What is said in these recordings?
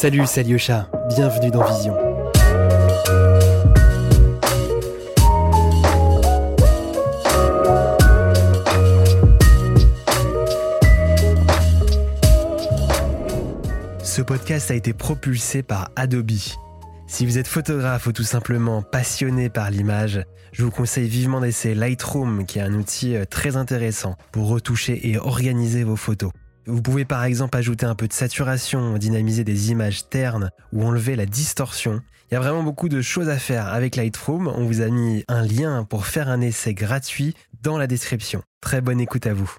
Salut, c'est Alyosha, bienvenue dans Vision. Ce podcast a été propulsé par Adobe. Si vous êtes photographe ou tout simplement passionné par l'image, je vous conseille vivement d'essayer Lightroom qui est un outil euh, très intéressant pour retoucher et organiser vos photos. Vous pouvez par exemple ajouter un peu de saturation, dynamiser des images ternes ou enlever la distorsion. Il y a vraiment beaucoup de choses à faire avec Lightroom. On vous a mis un lien pour faire un essai gratuit dans la description. Très bonne écoute à vous.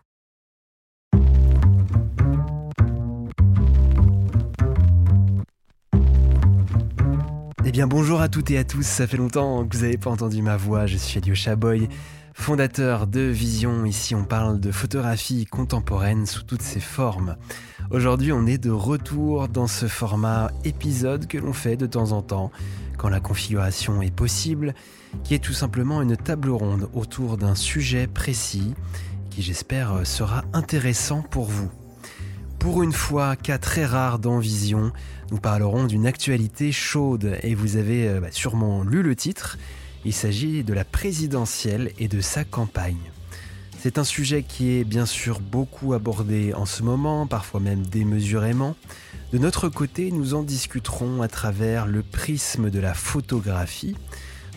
Eh bien bonjour à toutes et à tous, ça fait longtemps que vous n'avez pas entendu ma voix, je suis Elio Chaboy, fondateur de Vision, ici on parle de photographie contemporaine sous toutes ses formes. Aujourd'hui on est de retour dans ce format épisode que l'on fait de temps en temps, quand la configuration est possible, qui est tout simplement une table ronde autour d'un sujet précis, qui j'espère sera intéressant pour vous. Pour une fois, cas très rare dans Vision, nous parlerons d'une actualité chaude et vous avez euh, bah, sûrement lu le titre. Il s'agit de la présidentielle et de sa campagne. C'est un sujet qui est bien sûr beaucoup abordé en ce moment, parfois même démesurément. De notre côté, nous en discuterons à travers le prisme de la photographie,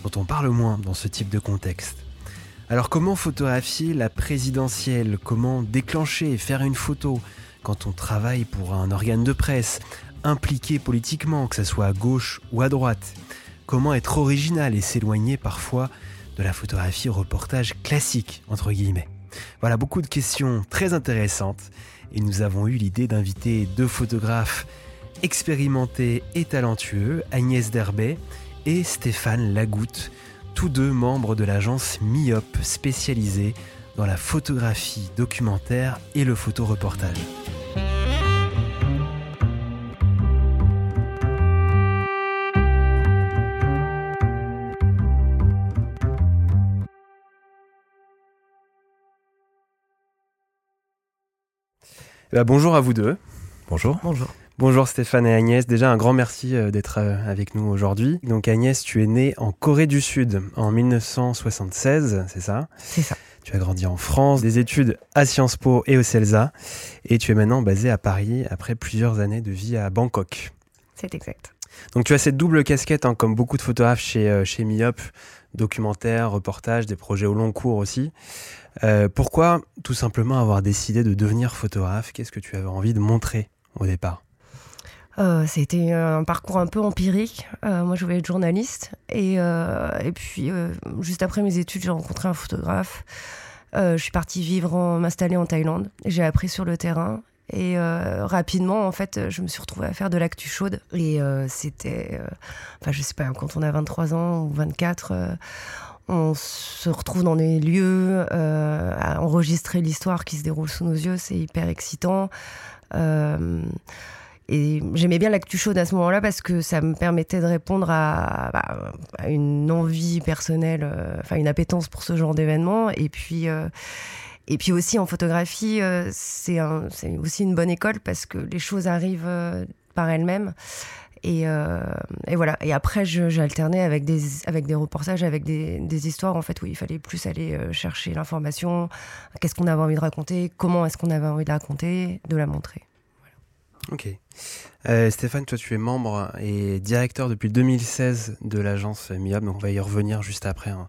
dont on parle moins dans ce type de contexte. Alors comment photographier la présidentielle? Comment déclencher et faire une photo quand on travaille pour un organe de presse, impliqué politiquement, que ce soit à gauche ou à droite? Comment être original et s'éloigner parfois de la photographie reportage classique, entre guillemets Voilà beaucoup de questions très intéressantes et nous avons eu l'idée d'inviter deux photographes expérimentés et talentueux, Agnès Derbet et Stéphane Lagoutte, tous deux membres de l'agence MIOP spécialisée dans la photographie documentaire et le photoreportage. Ben, bonjour à vous deux. Bonjour. Bonjour. Bonjour Stéphane et Agnès. Déjà un grand merci euh, d'être euh, avec nous aujourd'hui. Donc Agnès, tu es née en Corée du Sud en 1976, c'est ça? C'est ça. Tu as grandi en France, des études à Sciences Po et au CELSA, et tu es maintenant basée à Paris après plusieurs années de vie à Bangkok. C'est exact. Donc tu as cette double casquette, hein, comme beaucoup de photographes chez, euh, chez MIOP, documentaire, reportage, des projets au long cours aussi. Euh, pourquoi tout simplement avoir décidé de devenir photographe? Qu'est-ce que tu avais envie de montrer au départ? Euh, C'était un parcours un peu empirique. Euh, moi, je voulais être journaliste. Et, et puis, juste après mes études, j'ai rencontré un photographe. je suis partie vivre, m'installer en Thaïlande. J'ai appris sur le terrain. Et rapidement, en fait, je me suis retrouvée à faire de l'actu chaude. Et c'était, enfin, je sais pas, quand on a 23 ans ou 24, on se retrouve dans des lieux euh, à enregistrer l'histoire qui se déroule sous nos yeux, c'est hyper excitant. Euh, et j'aimais bien l'actu chaude à ce moment-là parce que ça me permettait de répondre à, bah, une envie personnelle, euh, enfin une appétence pour ce genre d'événement. Et puis, et puis aussi en photographie, c'est aussi une bonne école parce que les choses arrivent par elles-mêmes. Euh, et, voilà. Et après, j'ai alterné avec des, avec des reportages, avec des, histoires en fait où il fallait plus aller euh, chercher l'information, qu'est-ce qu'on avait envie de raconter, comment est-ce qu'on avait envie de raconter, de la montrer. Ok. Euh, Stéphane, toi tu es membre et directeur depuis 2016 de l'agence MIAB, donc on va y revenir juste après hein,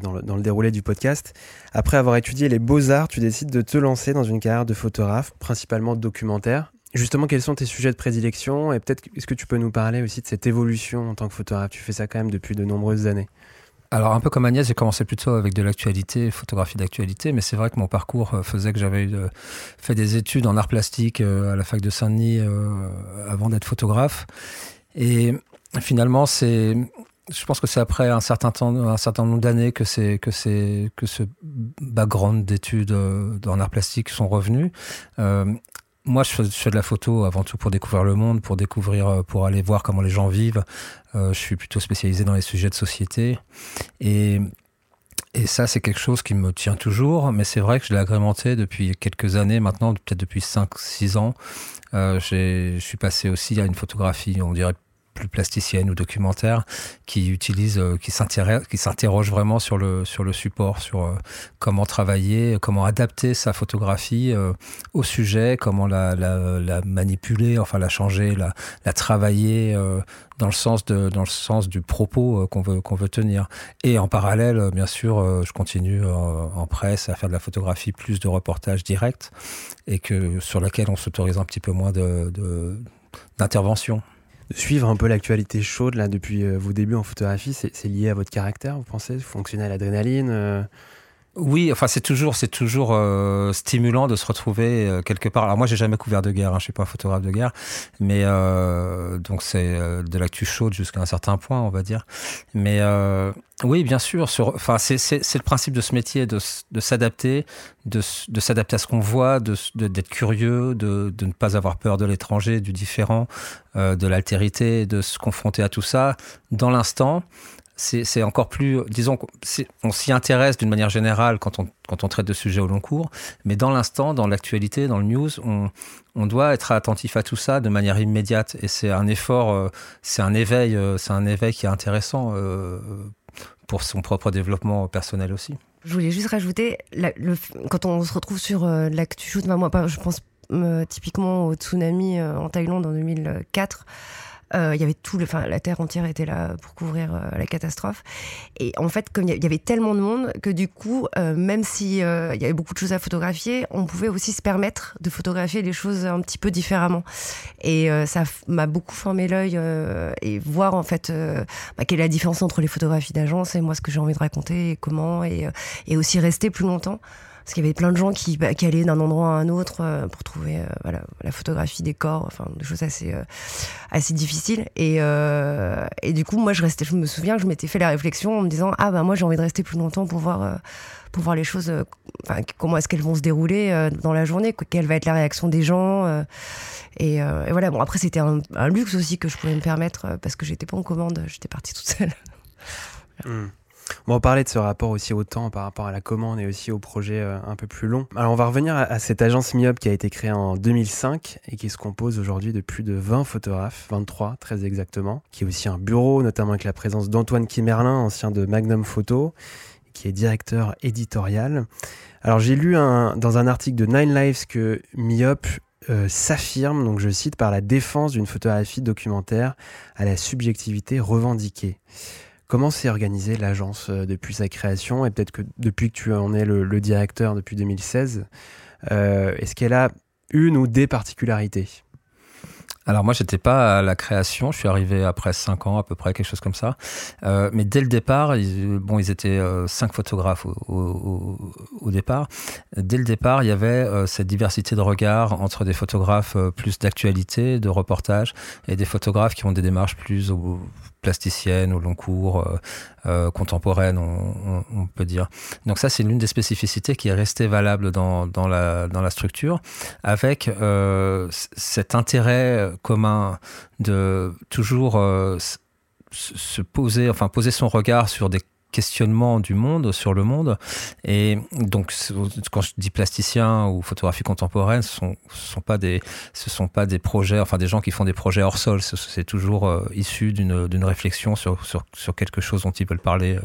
dans, le, dans, le, déroulé du podcast. Après avoir étudié les beaux-arts, tu décides de te lancer dans une carrière de photographe, principalement documentaire. Justement, quels sont tes sujets de prédilection et peut-être est-ce que tu peux nous parler aussi de cette évolution en tant que photographe? Tu fais ça quand même depuis de nombreuses années. Alors un peu comme Agnès, j'ai commencé plutôt avec de l'actualité, photographie d'actualité, mais c'est vrai que mon parcours euh, faisait que j'avais euh, fait des études en art plastique euh, à la fac de Saint-Denis avant d'être photographe. Et finalement, c'est, je pense que c'est après un certain temps, un certain nombre d'années que c'est que c'est que ce background d'études en art plastique sont revenus moi, je fais, de la photo avant tout pour découvrir le monde, pour découvrir, euh, pour aller voir comment les gens vivent. Euh, je suis plutôt spécialisé dans les sujets de société. Et, ça, c'est quelque chose qui me tient toujours, mais c'est vrai que je l'ai agrémenté depuis quelques années maintenant, peut-être depuis 5-6 ans. Euh, je suis passé aussi à une photographie, on dirait plus plasticienne ou documentaire qui utilise, euh, qui s'interroge vraiment sur le, sur le support, sur euh, comment travailler, comment adapter sa photographie euh, au sujet, comment la, la, la, manipuler, enfin la changer, la, la travailler dans le sens de dans le sens du propos qu'on veut qu'on veut tenir. Et en parallèle bien sûr je continue en presse à faire de la photographie plus de reportages directs et que sur laquelle on s'autorise un petit peu moins de d'intervention suivre un peu l'actualité chaude là depuis euh, vos débuts en photographie, c'est lié à votre caractère, vous pensez? Vous à l'adrénaline euh? Oui, enfin c'est toujours c'est toujours euh, stimulant de se retrouver quelque part. Alors moi j'ai jamais couvert de guerre, hein, je suis pas un photographe de guerre, mais donc c'est de l'actu chaude jusqu'à un certain point, on va dire. Mais oui, bien sûr. Enfin, c'est, le principe de ce métier, de, s'adapter, de, s'adapter à ce qu'on voit, de, d'être curieux, de, ne pas avoir peur de l'étranger, du différent, euh, de l'altérité, de se confronter à tout ça dans l'instant. C'est, encore plus, disons, on s'y intéresse d'une manière générale quand on, quand on traite de sujets au long cours, mais dans l'instant, dans l'actualité, dans le news, on, on doit être attentif à tout ça de manière immédiate. Et c'est un effort, euh, c'est un éveil, euh, c'est un éveil qui est intéressant pour son propre développement personnel aussi. Je voulais juste rajouter, quand on se retrouve sur euh, l'actu je pense euh, typiquement au tsunami euh, en Thaïlande en 2004. Euh, il y avait tout, le, enfin, la terre entière était là pour couvrir euh, la catastrophe. Et en fait, comme il y avait tellement de monde que du coup, euh, même si il y avait beaucoup de choses à photographier, on pouvait aussi se permettre de photographier les choses un petit peu différemment. Et ça m'a beaucoup formé l'œil et voir en fait bah, quelle est la différence entre les photographies d'agence et moi ce que j'ai envie de raconter et comment et aussi rester plus longtemps parce qu'il y avait plein de gens qui, bah, allaient d'un endroit à un autre euh, pour trouver euh, la photographie des corps, enfin des choses assez, euh, difficiles. Et, du coup, moi, je, me souviens que je m'étais fait la réflexion en me disant Ah, bah moi, j'ai envie de rester plus longtemps pour voir, les choses, comment est-ce qu'elles vont se dérouler dans la journée, quelle va être la réaction des gens. Et, et, voilà, bon, après, c'était un, luxe aussi que je pouvais me permettre parce que j'étais pas en commande, j'étais partie toute seule. Hmm. On va parler de ce rapport aussi au temps par rapport à la commande et aussi au projet euh, un peu plus long. Alors on va revenir à, cette agence MIOP qui a été créée en 2005 et qui se compose aujourd'hui de plus de 20 photographes, 23 très exactement, qui est aussi un bureau, notamment avec la présence d'Antoine Kimerlin, ancien de Magnum Photo, qui est directeur éditorial. Alors j'ai lu dans un article de Nine Lives que MIOP euh, s'affirme, donc je cite, par la défense d'une photographie documentaire à la subjectivité revendiquée. Comment s'est organisée l'agence euh, depuis sa création et peut-être que depuis que tu en es le, directeur depuis 2016, euh, est-ce qu'elle a une ou des particularités? Alors moi, j'étais pas à la création. Je suis arrivé après cinq ans à peu près, quelque chose comme ça. Euh, mais dès le départ, ils, bon, ils étaient cinq photographes au, départ. Dès le départ, il y avait cette diversité de regards entre des photographes plus d'actualité, de reportage, et des photographes qui ont des démarches plus plasticienne au long cours, euh, euh, contemporaine, on, peut dire. Donc ça, c'est l'une des spécificités qui est restée valable dans, la structure, avec euh, cet intérêt commun de toujours se poser, enfin poser son regard sur des questionnement du monde, sur le monde. Et donc, quand je dis plasticien ou photographie contemporaine, ce sont, sont pas des, ce sont pas des projets, enfin des gens qui font des projets hors sol. C'est toujours euh, issu d'une réflexion sur, sur, quelque chose dont ils veulent parler, euh,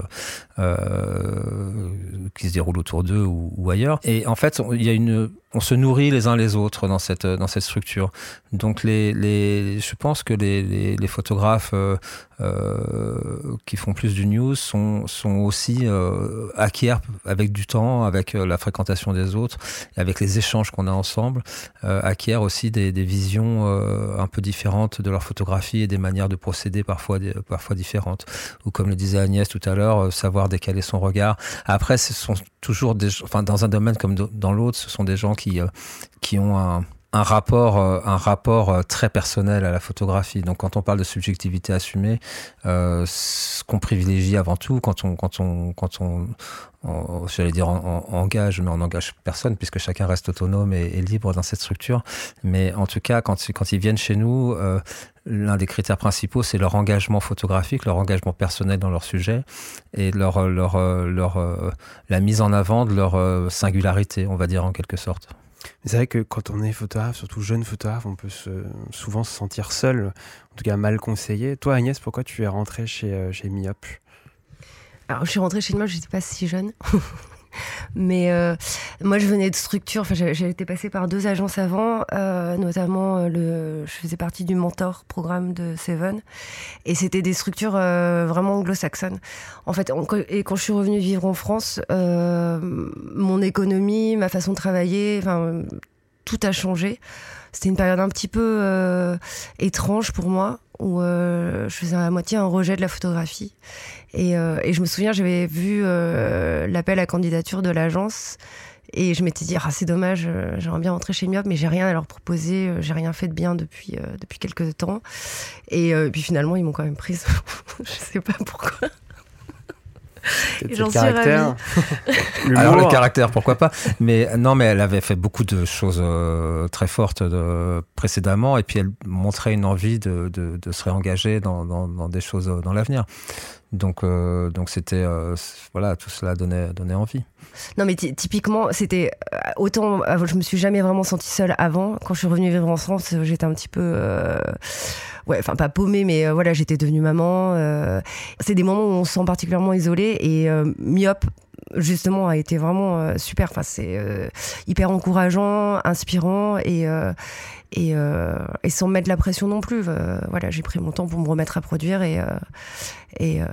euh, qui se déroule autour d'eux ou, ailleurs. Et en fait, il y a une, on se nourrit les uns les autres dans cette dans cette structure. Donc les, les je pense que les, photographes qui font plus du news sont sont aussi euh, acquièrent avec du temps, avec euh, la fréquentation des autres, avec les échanges qu'on a ensemble, euh, acquièrent aussi des, des visions euh, un peu différentes de leur photographie et des manières de procéder parfois parfois différentes. Ou comme le disait Agnès tout à l'heure, savoir décaler son regard. Après, ce sont toujours des, enfin dans un domaine comme dans l'autre, ce sont des gens qui qui ont un un rapport, euh, un rapport euh, très personnel à la photographie. Donc, quand on parle de subjectivité assumée, euh, ce qu'on privilégie avant tout, quand on, quand on, quand on, j'allais dire engage, mais on engage personne puisque chacun reste autonome et, libre dans cette structure. Mais en tout cas, quand, quand ils viennent chez nous, euh, l'un des critères principaux, c'est leur engagement photographique, leur engagement personnel dans leur sujet et leur, leur, leur, la mise en avant de leur singularité, on va dire en quelque sorte. C'est vrai que quand on est photographe, surtout jeune photographe, on peut souvent se sentir seul, en tout cas mal conseillé. Toi, Agnès, pourquoi tu es rentrée chez, euh, chez Miop? Alors, je suis rentrée chez Miop, je n'étais pas si jeune. Mais euh, moi, je venais de structure. Enfin, j'ai été passée par deux agences avant, euh, notamment euh, le. Je faisais partie du mentor programme de Seven, et c'était des structures vraiment anglo-saxonnes. En fait, et quand je suis revenue vivre en France, mon économie, ma façon de travailler, enfin, tout a changé. C'était une période un petit peu étrange pour moi où je faisais à moitié un rejet de la photographie. Et, euh, je me souviens, j'avais vu euh, l'appel à candidature de l'agence. Et je m'étais dit, ah, c'est dommage, euh, j'aimerais bien rentrer chez Miop, mais j'ai rien à leur proposer, j'ai rien fait de bien depuis, depuis quelques temps. Et puis finalement, ils m'ont quand même prise. je sais pas pourquoi. J'en suis caractère. Alors le caractère, pourquoi pas. Mais non, mais elle avait fait beaucoup de choses très fortes de, précédemment, et puis elle montrait une envie de, de, de se réengager dans, dans, dans, des choses dans l'avenir. Donc, euh, donc c'était, euh, voilà, tout cela donnait, donnait envie. Non, mais typiquement, c'était euh, autant. Je me suis jamais vraiment sentie seule avant. Quand je suis revenue vivre en France, j'étais un petit peu, ouais, enfin pas paumée, mais voilà, j'étais devenue maman. c'est des moments où on se sent particulièrement isolé et myope justement a été vraiment super. Enfin, c'est hyper encourageant, inspirant et et, et, sans mettre la pression non plus. voilà, j'ai pris mon temps pour me remettre à produire et et, euh,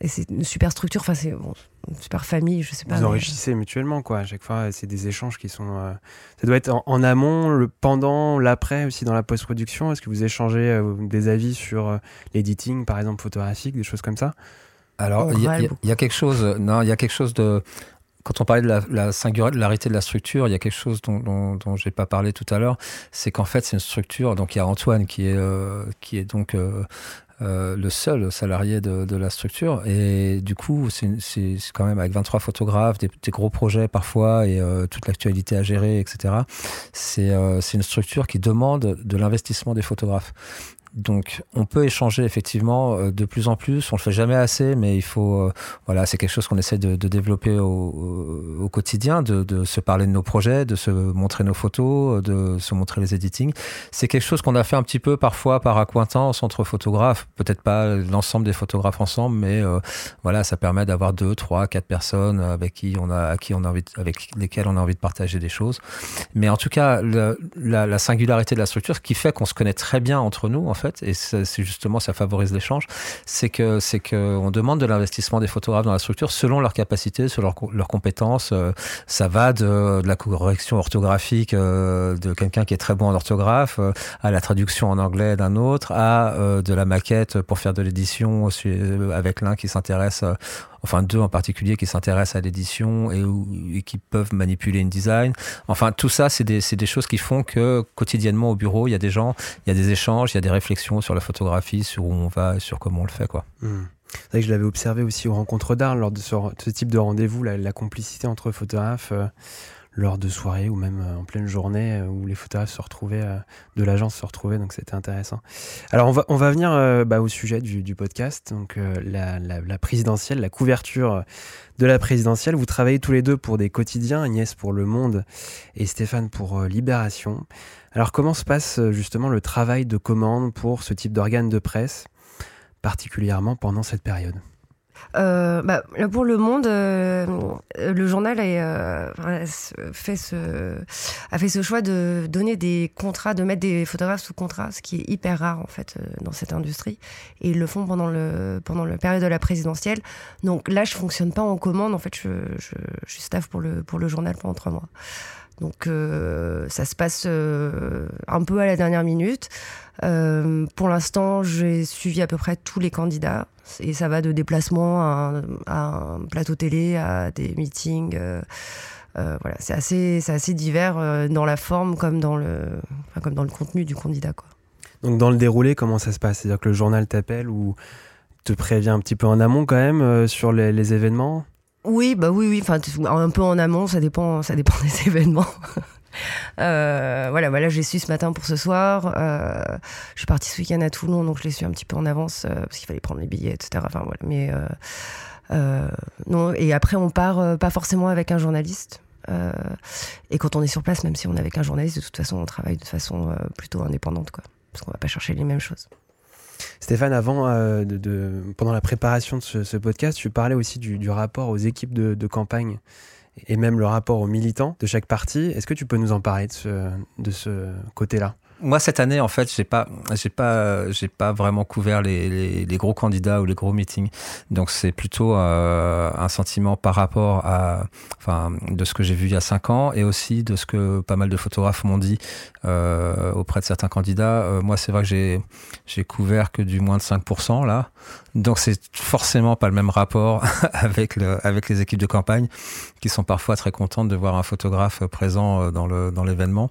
et c'est une super structure, enfin, c'est une super famille, je sais pas. Vous enrichissez mutuellement, quoi. À chaque fois, c'est des échanges qui sont. Euh, ça doit être en, amont, le pendant, l'après, aussi dans la post-production. Est-ce que vous échangez euh, des avis sur l'editing, par exemple, photographique, des choses comme ça? Alors, il y, y, a quelque chose. Non, il y a quelque chose de quand on parlait de la, la, singularité de la structure, il y a quelque chose dont, dont, dont j'ai pas parlé tout à l'heure, c'est qu'en fait c'est une structure. Donc il y a Antoine qui est qui est donc euh, le seul salarié de, de, la structure. Et du coup, c'est quand même avec 23 photographes, des, des gros projets parfois et euh, toute l'actualité à gérer, etc. Euh, c'est une structure qui demande de l'investissement des photographes. Donc, on peut échanger effectivement euh, de plus en plus. On le fait jamais assez, mais il faut, euh, voilà, c'est quelque chose qu'on essaie de, développer au, quotidien, de, se parler de nos projets, de se montrer nos photos, de se montrer les editing. C'est quelque chose qu'on a fait un petit peu parfois par accointance entre photographes. Peut-être pas l'ensemble des photographes ensemble, mais euh, voilà, ça permet d'avoir deux, trois, quatre personnes avec qui on a, avec lesquelles on a envie de partager des choses. Mais en tout cas, la, la, singularité de la structure, ce qui fait qu'on se connaît très bien entre nous. En et c'est justement ça favorise l'échange, c'est que c'est que on demande de l'investissement des photographes dans la structure selon leurs capacités, selon leurs, compétences. Euh, ça va de, de la correction orthographique euh, de quelqu'un qui est très bon en orthographe, euh, à la traduction en anglais d'un autre, à de la maquette pour faire de l'édition avec l'un qui s'intéresse enfin deux en particulier qui s'intéressent à l'édition et, qui peuvent manipuler une design. Enfin, tout ça, c'est des, choses qui font que quotidiennement au bureau, il y a des gens, il y a des échanges, il y a des réflexions sur la photographie, sur où on va, sur comment on le fait, quoi. Hmm. C'est que je l'avais observé aussi aux rencontres d'art lors de ce, type de rendez-vous, la, complicité entre photographes. Euh, lors de soirées ou même euh, en pleine journée euh, où les photographes se retrouvaient, euh, de l'agence se retrouvaient, donc c'était intéressant. Alors on va, on va venir bah, au sujet du, podcast, donc la, présidentielle, la couverture de la présidentielle. Vous travaillez tous les deux pour des quotidiens, Agnès pour Le Monde et Stéphane pour Libération. Alors comment se passe justement le travail de commande pour ce type d'organe de presse, particulièrement pendant cette période? Euh, bah, pour Le Monde, euh, le journal a, euh, fait ce, a fait ce choix de donner des contrats, de mettre des photographes sous contrat, ce qui est hyper rare en fait dans cette industrie. Et ils le font pendant le, pendant le période de la présidentielle. Donc là, je fonctionne pas en commande. En fait, je, je, je suis staff pour le, pour le journal pendant trois mois. Donc ça se passe un peu à la dernière minute. pour l'instant, j'ai suivi à peu près tous les candidats. Et ça va de déplacement à un, plateau télé, à des meetings, euh, voilà, c'est assez, assez divers dans la forme comme dans le, comme dans le contenu du candidat. Donc dans le déroulé, comment ça se passe? C'est-à-dire que le journal t'appelle ou te prévient un petit peu en amont quand même sur les, événements? Oui, bah oui, oui, un peu en amont, ça dépend, ça dépend des événements. Euh, voilà, voilà, j'ai su ce matin pour ce soir. Euh, je suis partie ce week-end à Toulon, donc je l'ai su un petit peu en avance euh, parce qu'il fallait prendre les billets, etc. Enfin voilà, non. Et après, on part pas forcément avec un journaliste. et quand on est sur place, même si on est avec un journaliste, de toute façon, on travaille de façon plutôt indépendante, quoi, parce qu'on va pas chercher les mêmes choses. Stéphane, avant, de, pendant la préparation de ce, podcast, tu parlais aussi du, rapport aux équipes de campagne et même le rapport aux militants de chaque parti. Est-ce que tu peux nous en parler de ce côté-là? Moi cette année en fait j'ai pas j'ai pas j'ai pas vraiment couvert les, les, gros candidats ou les gros meetings. Donc c'est plutôt euh, un sentiment par rapport à enfin de ce que j'ai vu il y a cinq ans et aussi de ce que pas mal de photographes m'ont dit euh, auprès de certains candidats. Euh, moi c'est vrai que j'ai j'ai couvert que du moins de 5% là donc c'est forcément pas le même rapport avec avec les équipes de campagne qui sont parfois très contentes de voir un photographe présent dans le dans l'événement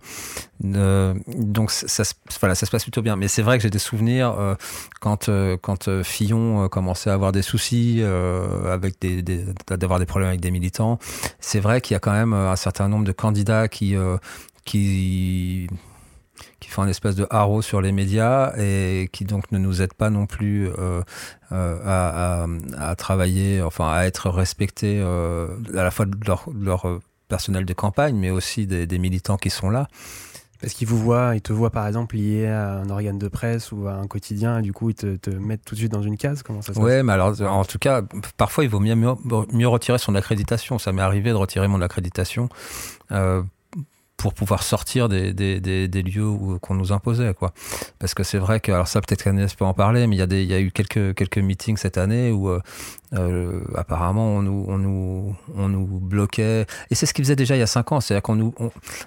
donc ça, voilà, ça se passe plutôt bien. Mais c'est vrai que j'ai des souvenirs euh, quand, euh, quand euh, Fillon commençait à avoir des soucis, avec d'avoir des problèmes avec des militants. C'est vrai qu'il y a quand même un certain nombre de candidats qui, qui, qui font un espèce de haro sur les médias et qui donc ne nous aident pas non plus à, à, travailler, enfin à être respectés à la fois de leur, leur personnel de campagne, mais aussi des, des militants qui sont là. Parce qu'ils vous voient, ils te voient par exemple lié à un organe de presse ou à un quotidien, et du coup ils te, te mettent tout de suite dans une case? Comment ça se Ouais, mais alors en tout cas, parfois il vaut mieux, mieux, retirer son accréditation. Ça m'est arrivé de retirer mon accréditation. Euh, pour pouvoir sortir des, des, des, des lieux qu'on nous imposait quoi parce que c'est vrai que alors ça peut-être qu'Agnès peut en parler mais il y a des il y a eu quelques quelques meetings cette année où euh, euh, apparemment, on nous, on nous, on nous bloquait. Et c'est ce qu'ils faisaient déjà il y a cinq ans. C'est-à-dire qu'on nous,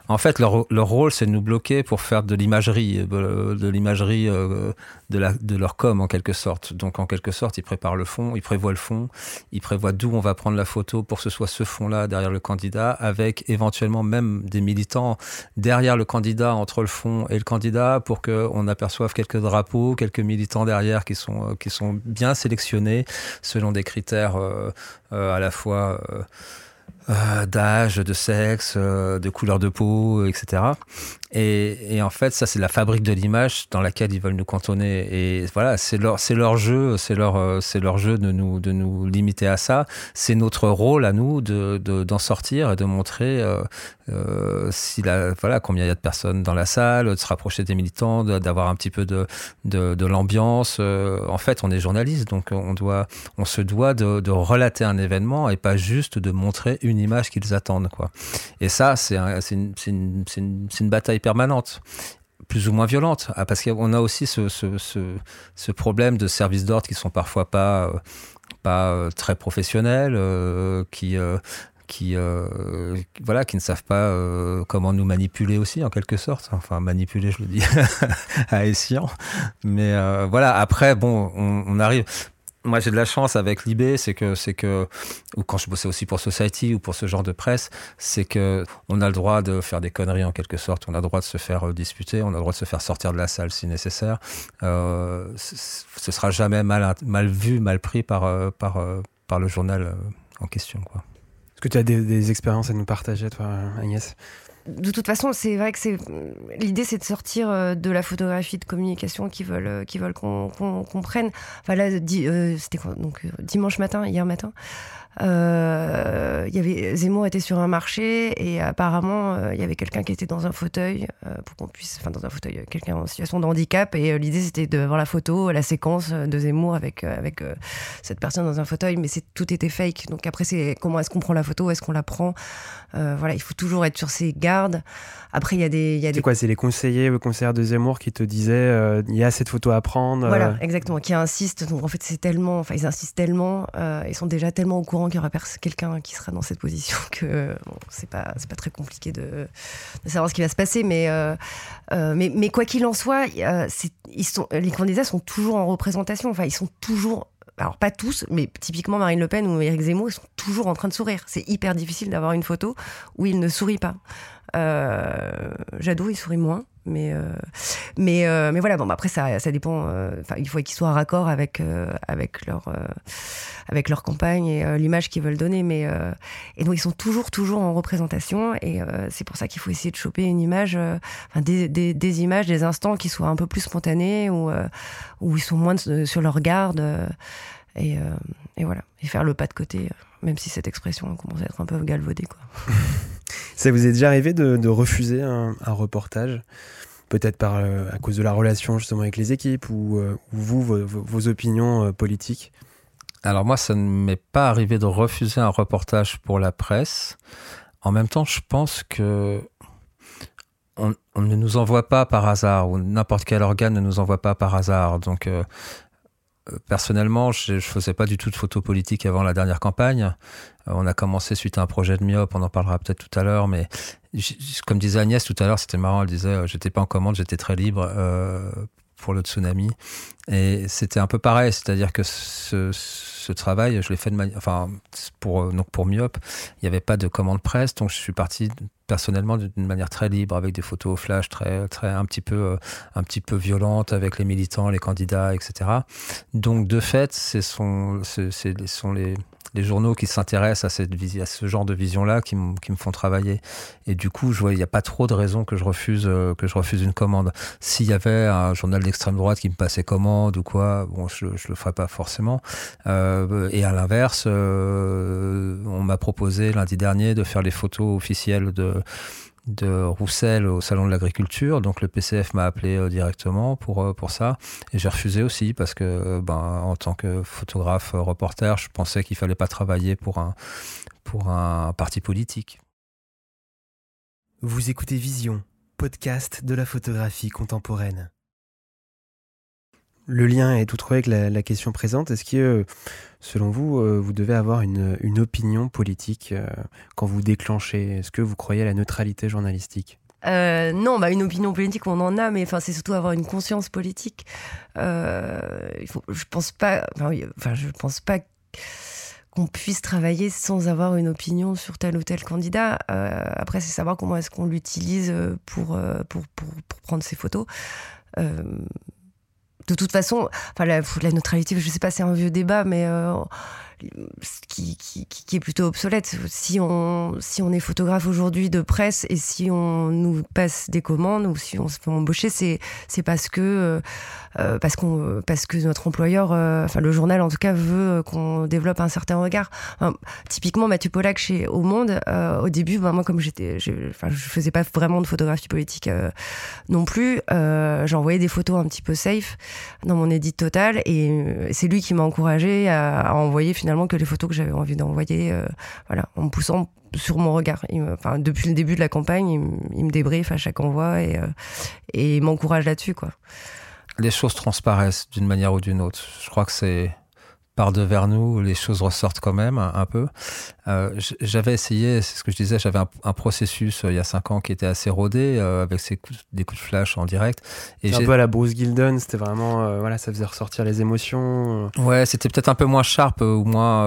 en fait, leur, leur rôle, c'est de nous bloquer pour faire de l'imagerie, euh, de l'imagerie euh, de, leur com en quelque sorte. Donc, en quelque sorte, ils préparent le fond, ils prévoient le fond, ils prévoient d'où on va prendre la photo pour que ce soit ce fond-là derrière le candidat, avec éventuellement même des militants derrière le candidat, entre le fond et le candidat, pour qu'on aperçoive quelques drapeaux, quelques militants derrière qui sont, qui sont bien sélectionnés selon des critères euh, euh, à la fois euh, d'âge, de sexe, de couleur de peau, etc. Et, en fait, ça, c'est la fabrique de l'image dans laquelle ils veulent nous cantonner. Et voilà, c'est leur, leur jeu, c'est leur, c'est leur jeu de nous, de nous limiter à ça. C'est notre rôle à nous de, de, d'en sortir et de montrer euh, euh, si la, voilà, combien il y a de personnes dans la salle, de se rapprocher des militants, d'avoir un petit peu de, de, l'ambiance. Euh, en fait, on est journaliste, donc on doit, on se doit de, relater un événement et pas juste de montrer une image qu'ils attendent, quoi. Et ça, c'est, c'est une, une, une, une bataille permanente plus ou moins violente, ah, parce qu'on a aussi ce, ce, problème de services d'ordre qui sont parfois pas, euh, pas euh, très professionnels, euh, qui, qui, voilà, qui ne savent pas comment nous manipuler aussi, en quelque sorte. Enfin, manipuler, je le dis à Essian. Mais voilà, après, bon, on, on arrive moi j'ai de la chance avec Libé, c'est que c'est que ou quand je bossais aussi pour Society ou pour ce genre de presse, c'est que on a le droit de faire des conneries en quelque sorte, on a le droit de se faire euh, disputer, on a le droit de se faire sortir de la salle si nécessaire. Euh, ce sera jamais mal mal vu, mal pris par euh, par par le journal en question quoi. Est-ce que tu as des expériences à nous partager toi Agnès? De toute façon, c'est vrai que c'est l'idée, c'est de sortir euh, de la photographie de communication qui veulent, euh, veulent qu'on prenne. Enfin là, euh, c'était donc dimanche matin, hier matin. Euh, y avait Zemmour était sur un marché et apparemment il y avait quelqu'un qui était dans un fauteuil pour qu'on puisse, enfin dans un fauteuil, quelqu'un en situation de handicap et l'idée c'était de voir la photo, la séquence de Zemmour avec avec cette personne dans un fauteuil, mais c'est tout était fake. Donc après c'est comment est-ce qu'on prend la photo, est-ce qu'on la prend, voilà, il faut toujours être sur ses gardes. Après il y a des, y a des... quoi, c'est les conseillers, le conseiller de Zemmour qui te disaient il y a cette photo à prendre. Voilà, exactement, qui insistent. Donc en fait c'est tellement, enfin ils insistent tellement, ils sont déjà tellement au courant qu'il y aura quelqu'un qui sera dans cette position que bon, c'est pas c'est pas très compliqué de, de, savoir ce qui va se passer mais euh, euh, mais, mais, quoi qu'il en soit euh, ils sont les candidats sont toujours en représentation enfin ils sont toujours alors pas tous, mais typiquement Marine Le Pen ou Éric Zemmour, sont toujours en train de sourire. C'est hyper difficile d'avoir une photo où ils ne sourient pas. Euh, Jadot, il sourit moins. Mais, euh, mais, euh, mais voilà, bon, bah, après, ça, ça dépend. Euh, enfin, il faut qu'ils soient raccord avec, avec, leur, avec leur campagne et l'image qu'ils veulent donner. Mais, et donc, ils sont toujours, toujours en représentation. Et c'est pour ça qu'il faut essayer de choper une image, des, des, des, images, des instants qui soient un peu plus spontanés, ou où ils sont moins sur leur garde. Et, et, voilà. Et faire le pas de côté, même si cette expression commence à être un peu galvaudée. Quoi. Ça vous est déjà arrivé de, refuser un, reportage Peut-être par, euh, à cause de la relation justement avec les équipes ou, euh, vous, vos, opinions euh, politiques? Alors moi, ça ne m'est pas arrivé de refuser un reportage pour la presse. En même temps, je pense que on, ne nous envoie pas par hasard, ou n'importe quel organe ne nous envoie pas par hasard. Donc, personnellement, je ne faisais pas du tout de photos politiques avant la dernière campagne. Euh, on a commencé suite à un projet de myop, on en parlera peut-être tout à l'heure, mais comme disait Agnès tout à l'heure, c'était marrant, elle disait euh, j'étais pas en commande, j'étais très libre euh, pour le tsunami. Et c'était un peu pareil, c'est-à-dire que ce, travail, je l'ai fait de manière, enfin, pour, donc pour Myop, il n'y avait pas de commande presse, donc je suis parti personnellement d'une manière très libre, avec des photos au flash très, très, un petit peu, un petit peu violentes avec les militants, les candidats, etc. Donc, de fait, ce sont, ce sont les, les journaux qui s'intéressent à, cette, à ce genre de vision-là qui, me font travailler. Et du coup, je vois, il n'y a pas trop de raisons que je refuse, euh, que je refuse une commande. S'il y avait un journal d'extrême droite qui me passait commande ou quoi, bon, je, ne le ferais pas forcément. Euh, et à l'inverse, euh, on m'a proposé lundi dernier de faire les photos officielles de de Roussel au salon de l'agriculture. Donc le PCF m'a appelé euh, directement pour, euh, pour ça. Et j'ai refusé aussi parce que euh, ben, en tant que photographe reporter, je pensais qu'il fallait pas travailler pour un, pour un parti politique. Vous écoutez Vision, podcast de la photographie contemporaine. Le lien est tout trouvé avec la, question présente. Est-ce que, selon vous, euh, vous devez avoir une, opinion politique euh, quand vous déclenchez? Est-ce que vous croyez à la neutralité journalistique? Euh, non, bah une opinion politique, on en a, mais enfin, c'est surtout avoir une conscience politique. je pense pas, enfin, je pense pas qu'on puisse travailler sans avoir une opinion sur tel ou tel candidat. après, c'est savoir comment est-ce qu'on l'utilise pour, pour, pour, pour, prendre ses photos de toute façon, enfin la, neutralité, je sais pas, c'est un vieux débat, mais euh, qui, est plutôt obsolète. Si on, si on est photographe aujourd'hui de presse et si on nous passe des commandes ou si on se fait embaucher, c'est, c'est parce que, euh, euh, parce qu'on, parce que notre employeur, euh, enfin le journal en tout cas, veut qu'on développe un certain regard. typiquement, Mathieu Pollack chez Au Monde, au début, bah, moi comme j'étais, enfin je faisais pas vraiment de photographie politique non plus, j'envoyais des photos un petit peu safe dans mon édit total et c'est lui qui m'a encouragé à envoyer finalement que les photos que j'avais envie d'envoyer, euh, voilà, en me poussant sur mon regard. enfin, depuis le début de la campagne, il, me débriefe à chaque envoi et, euh, et il m'encourage là-dessus, quoi. Les choses transparaissent d'une manière ou d'une autre. Je crois que c'est par devers nous, les choses ressortent quand même un, peu. Euh, j'avais essayé, c'est ce que je disais, j'avais un, processus euh, il y a cinq ans qui était assez rodé euh, avec ces des coups de flash en direct. Et un peu à la Bruce Gilden, c'était vraiment, voilà, ça faisait ressortir les émotions. Ouais, c'était peut-être un peu moins sharp ou moins,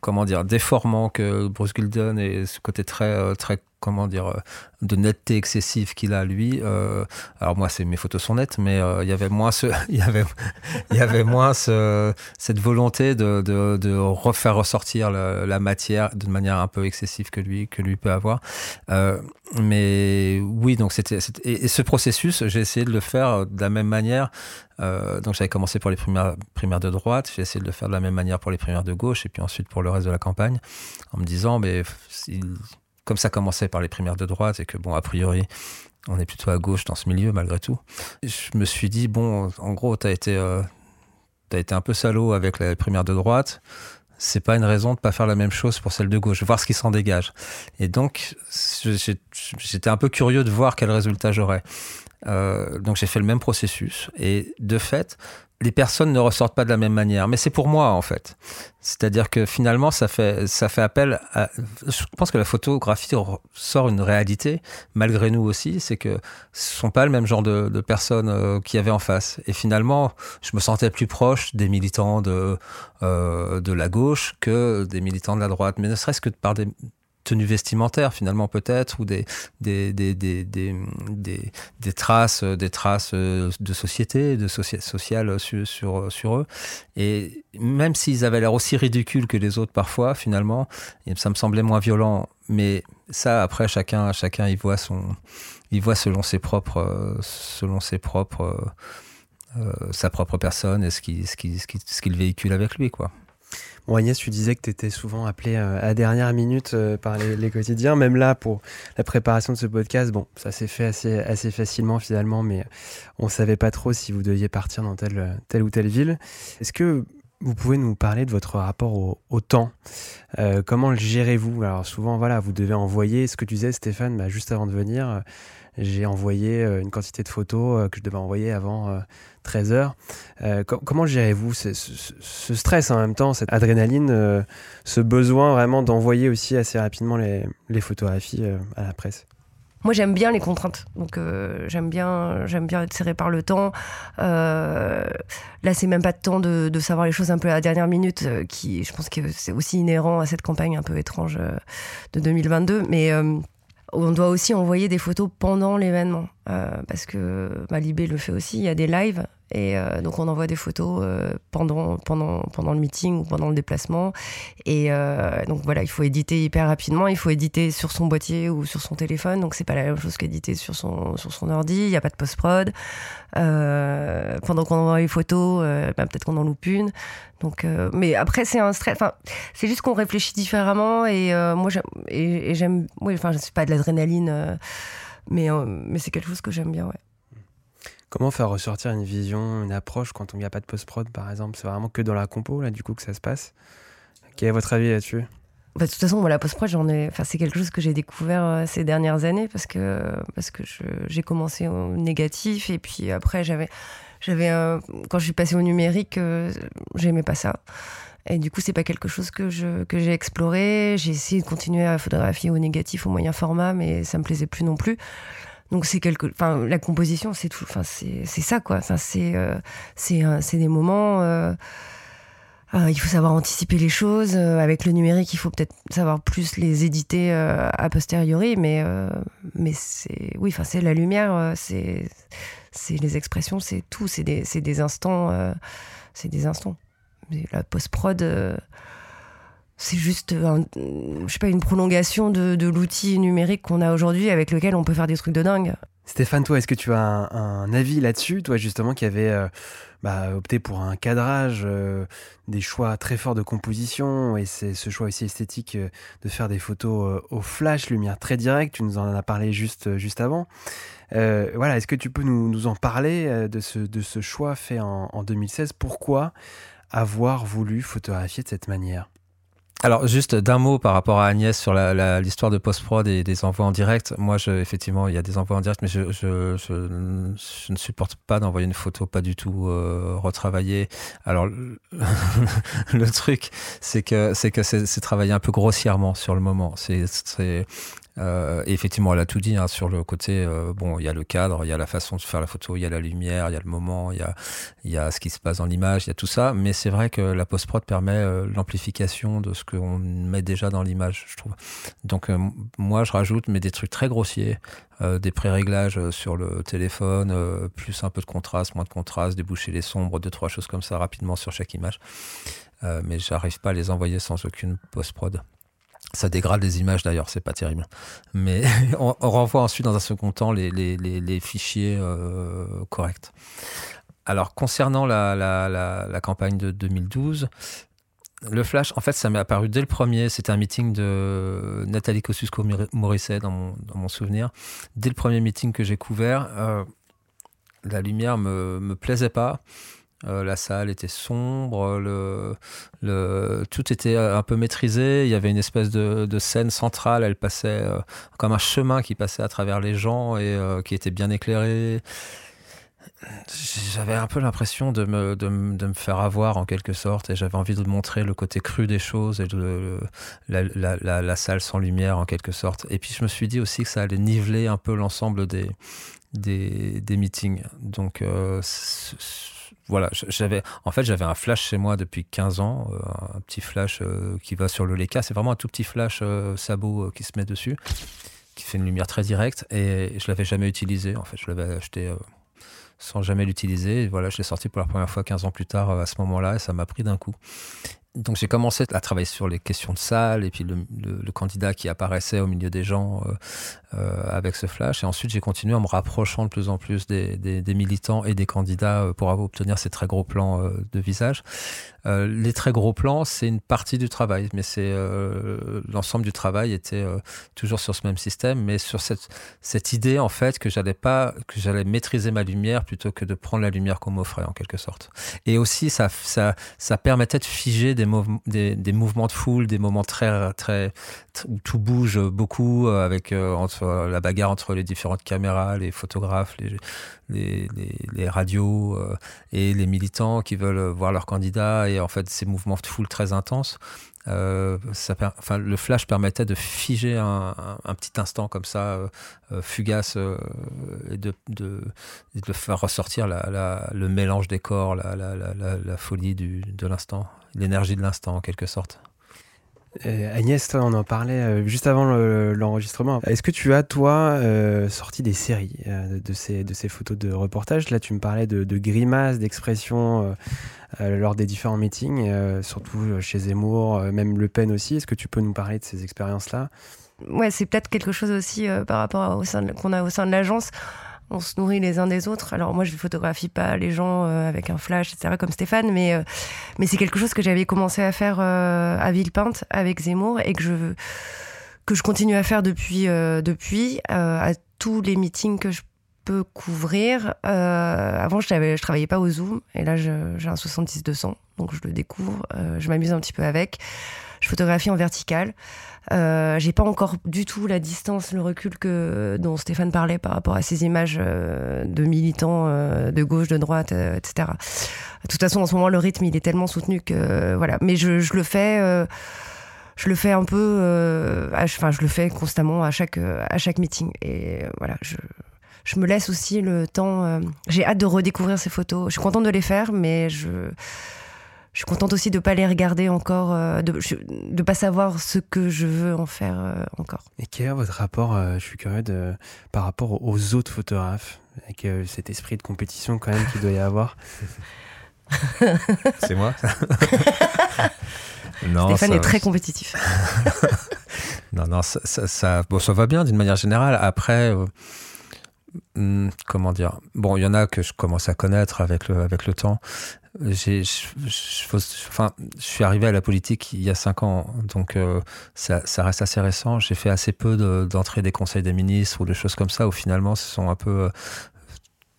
comment dire, déformant que Bruce Gilden et ce côté très, très comment dire, euh, de netteté excessive qu'il a lui. Euh, alors moi, mes photos sont nettes, mais euh, il y avait moins ce, il y avait, il y avait moins ce, cette volonté de, refaire ressortir la, matière d'une manière un peu excessive que lui que lui peut avoir. mais oui, donc c'était et, ce processus, j'ai essayé de le faire de la même manière. donc j'avais commencé pour les primaires, primaires de droite, j'ai essayé de le faire de la même manière pour les primaires de gauche et puis ensuite pour le reste de la campagne, en me disant mais comme ça commençait par les primaires de droite et que, bon, a priori, on est plutôt à gauche dans ce milieu malgré tout, je me suis dit, bon, en gros, tu as été, euh, été un peu salaud avec les primaires de droite. C'est pas une raison de pas faire la même chose pour celle de gauche, voir ce qui s'en dégage. Et donc, j'étais un peu curieux de voir quel résultat j'aurais. Euh, donc j'ai fait le même processus et de fait, les personnes ne ressortent pas de la même manière. Mais c'est pour moi, en fait. C'est-à-dire que finalement, ça fait, ça fait appel. Je pense que la photographie sort une réalité, malgré nous aussi, c'est que ce sont pas le même genre de, de personnes euh, qu'il y avait en face. Et finalement, je me sentais plus proche des militants de, euh, de la gauche que des militants de la droite. Mais ne serait-ce que par des, tenues vestimentaires finalement peut-être ou des des, des, des, des, traces des traces de société de soci sociale sur, sur, sur eux. Et même s'ils avaient l'air aussi ridicules que les autres parfois finalement ça me semblait moins violent. Mais ça après chacun chacun y voit son il voit selon ses propres selon ses propres euh, sa propre personne et ce qu'il ce ce véhicule avec lui quoi Bon, Agnès, tu disais que tu étais souvent appelé euh, à dernière minute euh, par les, quotidiens. Même là, pour la préparation de ce podcast, bon, ça s'est fait assez, facilement finalement, mais on ne savait pas trop si vous deviez partir dans telle, telle ou telle ville. Est-ce que vous pouvez nous parler de votre rapport au, temps euh, Comment le gérez-vous? Alors souvent, voilà, vous devez envoyer, ce que tu disais Stéphane, bah, juste avant de venir, j'ai envoyé une quantité de photos que je devais envoyer avant 13 heures. Euh, comment gérez-vous ce, stress en même temps, cette adrénaline, euh, ce besoin vraiment d'envoyer aussi assez rapidement les, photographies euh, à la presse? Moi, j'aime bien les contraintes. Donc, j'aime bien, j'aime bien être serré par le temps. là, c'est même pas de temps de, savoir les choses un peu à la dernière minute, qui, je pense que c'est aussi inhérent à cette campagne un peu étrange de 2022. Mais on doit aussi envoyer des photos pendant l'événement parce que bah, le fait aussi. Il y a des lives et euh, donc on envoie des photos euh, pendant, le meeting ou pendant le déplacement. Et euh, donc voilà, il faut éditer hyper rapidement. Il faut éditer sur son boîtier ou sur son téléphone. Donc c'est pas la même chose qu'éditer sur son, ordi. Il n'y a pas de post-prod. pendant qu'on envoie les photos, bah, peut-être qu'on en loupe une. Donc, mais après c'est un stress. Enfin, c'est juste qu'on réfléchit différemment. Et moi j'aime, et, j'aime. Oui, enfin, c'est pas de l'adrénaline, mais mais c'est quelque chose que j'aime bien. Ouais. Comment faire ressortir une vision, une approche quand on n'y a pas de post-prod, par exemple? C'est vraiment que dans la compo, là, du coup, que ça se passe Quel est votre avis là-dessus? Bah, de toute façon, la post-prod, j'en ai. Enfin, c'est quelque chose que j'ai découvert euh, ces dernières années parce que parce que j'ai commencé au négatif et puis après j'avais j'avais quand je suis passée au numérique, euh, j'aimais pas ça. Et du coup, c'est pas quelque chose que je que j'ai exploré. J'ai essayé de continuer à photographier au négatif, au moyen format, mais ça me plaisait plus non plus. Donc c'est quelque, enfin la composition, c'est tout, enfin c'est ça quoi. Enfin c'est euh, c'est des moments. Euh, euh, il faut savoir anticiper les choses. avec le numérique, il faut peut-être savoir plus les éditer a posteriori, mais mais c'est oui, enfin c'est la lumière, c'est c'est les expressions, c'est tout, c'est des des instants, c'est des instants. La post prod c'est juste je sais pas, une prolongation de, l'outil numérique qu'on a aujourd'hui avec lequel on peut faire des trucs de dingue. Stéphane, toi, est-ce que tu as un, avis là-dessus? Toi, justement, qui avait euh, bah, opté pour un cadrage, euh, des choix très forts de composition, et c'est ce choix aussi esthétique euh, de faire des photos au flash, lumière très directe, tu nous en as parlé juste, juste avant. voilà, est-ce que tu peux nous, en parler de ce, de ce choix fait en, en 2016 Pourquoi avoir voulu photographier de cette manière? Alors juste d'un mot par rapport à Agnès sur l'histoire de post-prod et des envois en direct. Moi, je, effectivement, il y a des envois en direct, mais je, ne supporte pas d'envoyer une photo pas du tout euh, retravaillée. Alors le truc, c'est que c'est que c'est travaillé un peu grossièrement sur le moment. C'est euh, et effectivement, elle a tout dit hein, sur le côté. Euh, bon, il y a le cadre, il y a la façon de faire la photo, il y a la lumière, il y a le moment, il y a, y a ce qui se passe dans l'image, il y a tout ça. Mais c'est vrai que la post-prod permet euh, l'amplification de ce qu'on met déjà dans l'image, je trouve. Donc moi, je rajoute, mais des trucs très grossiers, des pré-réglages sur le téléphone, plus un peu de contraste, moins de contraste, déboucher les sombres, deux trois choses comme ça rapidement sur chaque image. mais j'arrive pas à les envoyer sans aucune post-prod. Ça dégrade les images d'ailleurs, c'est pas terrible. Mais on, renvoie ensuite dans un second temps les, fichiers euh, corrects. Alors concernant la, campagne de 2012, le flash, en fait, ça m'est apparu dès le premier. C'était un meeting de Nathalie Kosciusko-Morisset dans mon, dans mon, souvenir. Dès le premier meeting que j'ai couvert, euh, la lumière me, me plaisait pas. Euh, la salle était sombre, le, le, tout était un peu maîtrisé. Il y avait une espèce de, scène centrale. Elle passait euh, comme un chemin qui passait à travers les gens et euh, qui était bien éclairé. j'avais un peu l'impression de me, faire avoir en quelque sorte et j'avais envie de montrer le côté cru des choses et de, la, salle sans lumière en quelque sorte. Et puis je me suis dit aussi que ça allait niveler un peu l'ensemble des, meetings. Donc euh, voilà, j'avais en fait j'avais un flash chez moi depuis 15 ans, euh, un petit flash euh, qui va sur le Leica, c'est vraiment un tout petit flash sabot qui se met dessus qui fait une lumière très directe et je l'avais jamais utilisé en fait, je l'avais acheté sans jamais l'utiliser. Voilà, je l'ai sorti pour la première fois 15 ans plus tard euh, à ce moment-là et ça m'a pris d'un coup. Donc j'ai commencé à travailler sur les questions de salle et puis le, candidat qui apparaissait au milieu des gens euh, euh, avec ce flash. Et ensuite j'ai continué en me rapprochant de plus en plus des, militants et des candidats pour obtenir ces très gros plans de visage. Euh, les très gros plans, c'est une partie du travail, mais c'est euh, l'ensemble du travail était euh, toujours sur ce même système, mais sur cette, cette idée en fait que j'allais pas, que j'allais maîtriser ma lumière plutôt que de prendre la lumière qu'on m'offrait en quelque sorte. Et aussi, ça, ça, ça permettait de figer des, des, mouvements de foule, des moments très, très, où tout bouge beaucoup avec entre la bagarre entre les différentes caméras, les photographes, les, radios et les militants qui veulent voir leur candidat en fait ces mouvements de foule très intenses. Euh, ça, enfin, le flash permettait de figer un, petit instant comme ça, euh, euh, fugace, et de, faire ressortir le mélange des corps, la, folie de l'instant, l'énergie de l'instant en quelque sorte. Euh, Agnès, toi, on en parlait euh, juste avant l'enregistrement. Est-ce que tu as, toi, euh, sorti des séries de, ces, de ces photos de reportage Là, tu me parlais de, grimaces, d'expressions lors des différents meetings, surtout chez Zemmour, même Le Pen aussi. Est-ce que tu peux nous parler de ces expériences-là? Ouais, c'est peut-être quelque chose aussi par rapport au sein qu'on a au sein de l'agence on se nourrit les uns des autres. Alors moi, je ne photographie pas les gens euh, avec un flash, etc., comme Stéphane, mais, euh, mais c'est quelque chose que j'avais commencé à faire euh, à Villepinte avec Zemmour et que je, que je continue à faire depuis, depuis à tous les meetings que je peux couvrir. avant, je, je travaillais pas au Zoom et là, j'ai un 70-200, donc je le découvre, je m'amuse un petit peu avec. Je photographie en vertical. Euh, j'ai pas encore du tout la distance, le recul que dont Stéphane parlait par rapport à ces images euh, de militants euh, de gauche, de droite, etc. De toute façon, en ce moment, le rythme il est tellement soutenu que voilà. Mais je, le fais. je le fais un peu, enfin, je le fais constamment à chaque, à chaque meeting. Et voilà, je me laisse aussi le temps. J'ai hâte de redécouvrir ces photos. Je suis contente de les faire, mais je, je suis contente aussi de ne pas les regarder encore, euh, de ne pas savoir ce que je veux en faire euh, encore. Et quel est votre rapport, euh, je suis curieux, de, par rapport aux autres photographes, avec cet esprit de compétition quand même qu'il doit y avoir? C'est moi? Non, Stéphane est très compétitif. non, non, ça, ça, bon, ça va bien d'une manière générale. Après, hmm, comment dire? Bon, il y en a que je commence à connaître avec le, avec le temps je, enfin, je suis arrivé à la politique il y a cinq ans, donc euh, ça, ça, reste assez récent. J'ai fait assez peu d'entrées des conseils des ministres ou des choses comme ça, où finalement, ce sont un peu euh,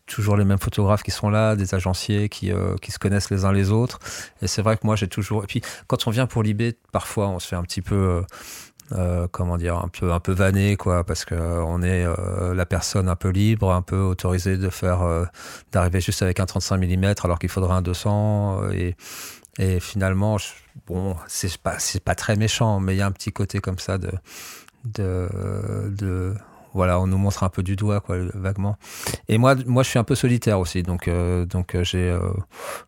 toujours les mêmes photographes qui sont là, des agenciers qui, euh, qui se connaissent les uns les autres. Et c'est vrai que moi, j'ai toujours. Et puis, quand on vient pour Libé, parfois, on se fait un petit peu euh, comment dire, un peu, un peu vanné, quoi, parce que on est euh, la personne un peu libre, un peu autorisée de faire, euh, d'arriver juste avec un 35 mm alors qu'il faudrait un 200 et, et finalement, bon, c'est pas, c'est pas très méchant, mais il y a un petit côté comme ça de, de, de voilà, on nous montre un peu du doigt, quoi, vaguement. Et moi, moi, je suis un peu solitaire aussi, donc, euh, donc euh, j'ai, euh,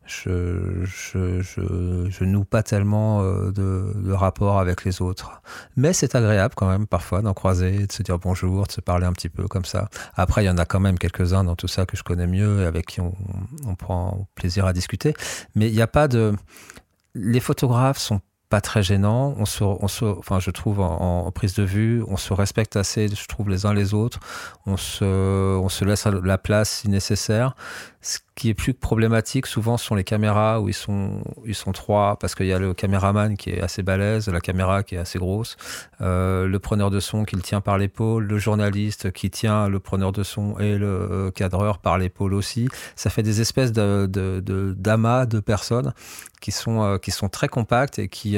je, je, je, je, noue pas tellement de, de, rapport avec les autres. Mais c'est agréable quand même parfois d'en croiser, de se dire bonjour, de se parler un petit peu comme ça. Après, il y en a quand même quelques-uns dans tout ça que je connais mieux et avec qui on, on prend plaisir à discuter. Mais il n'y a pas de, les photographes sont pas très gênant. On se, on se, enfin, je trouve en, prise de vue, on se respecte assez, je trouve les uns les autres. On se, on se laisse la place si nécessaire. Ce qui est plus problématique souvent sont les caméras où ils sont ils sont trois parce qu'il y a le caméraman qui est assez balèze, la caméra qui est assez grosse, euh, le preneur de son qui le tient par l'épaule, le journaliste qui tient le preneur de son et le euh, cadreur par l'épaule aussi. Ça fait des espèces de d'amas de, de, personnes qui sont euh, qui sont très compactes et qui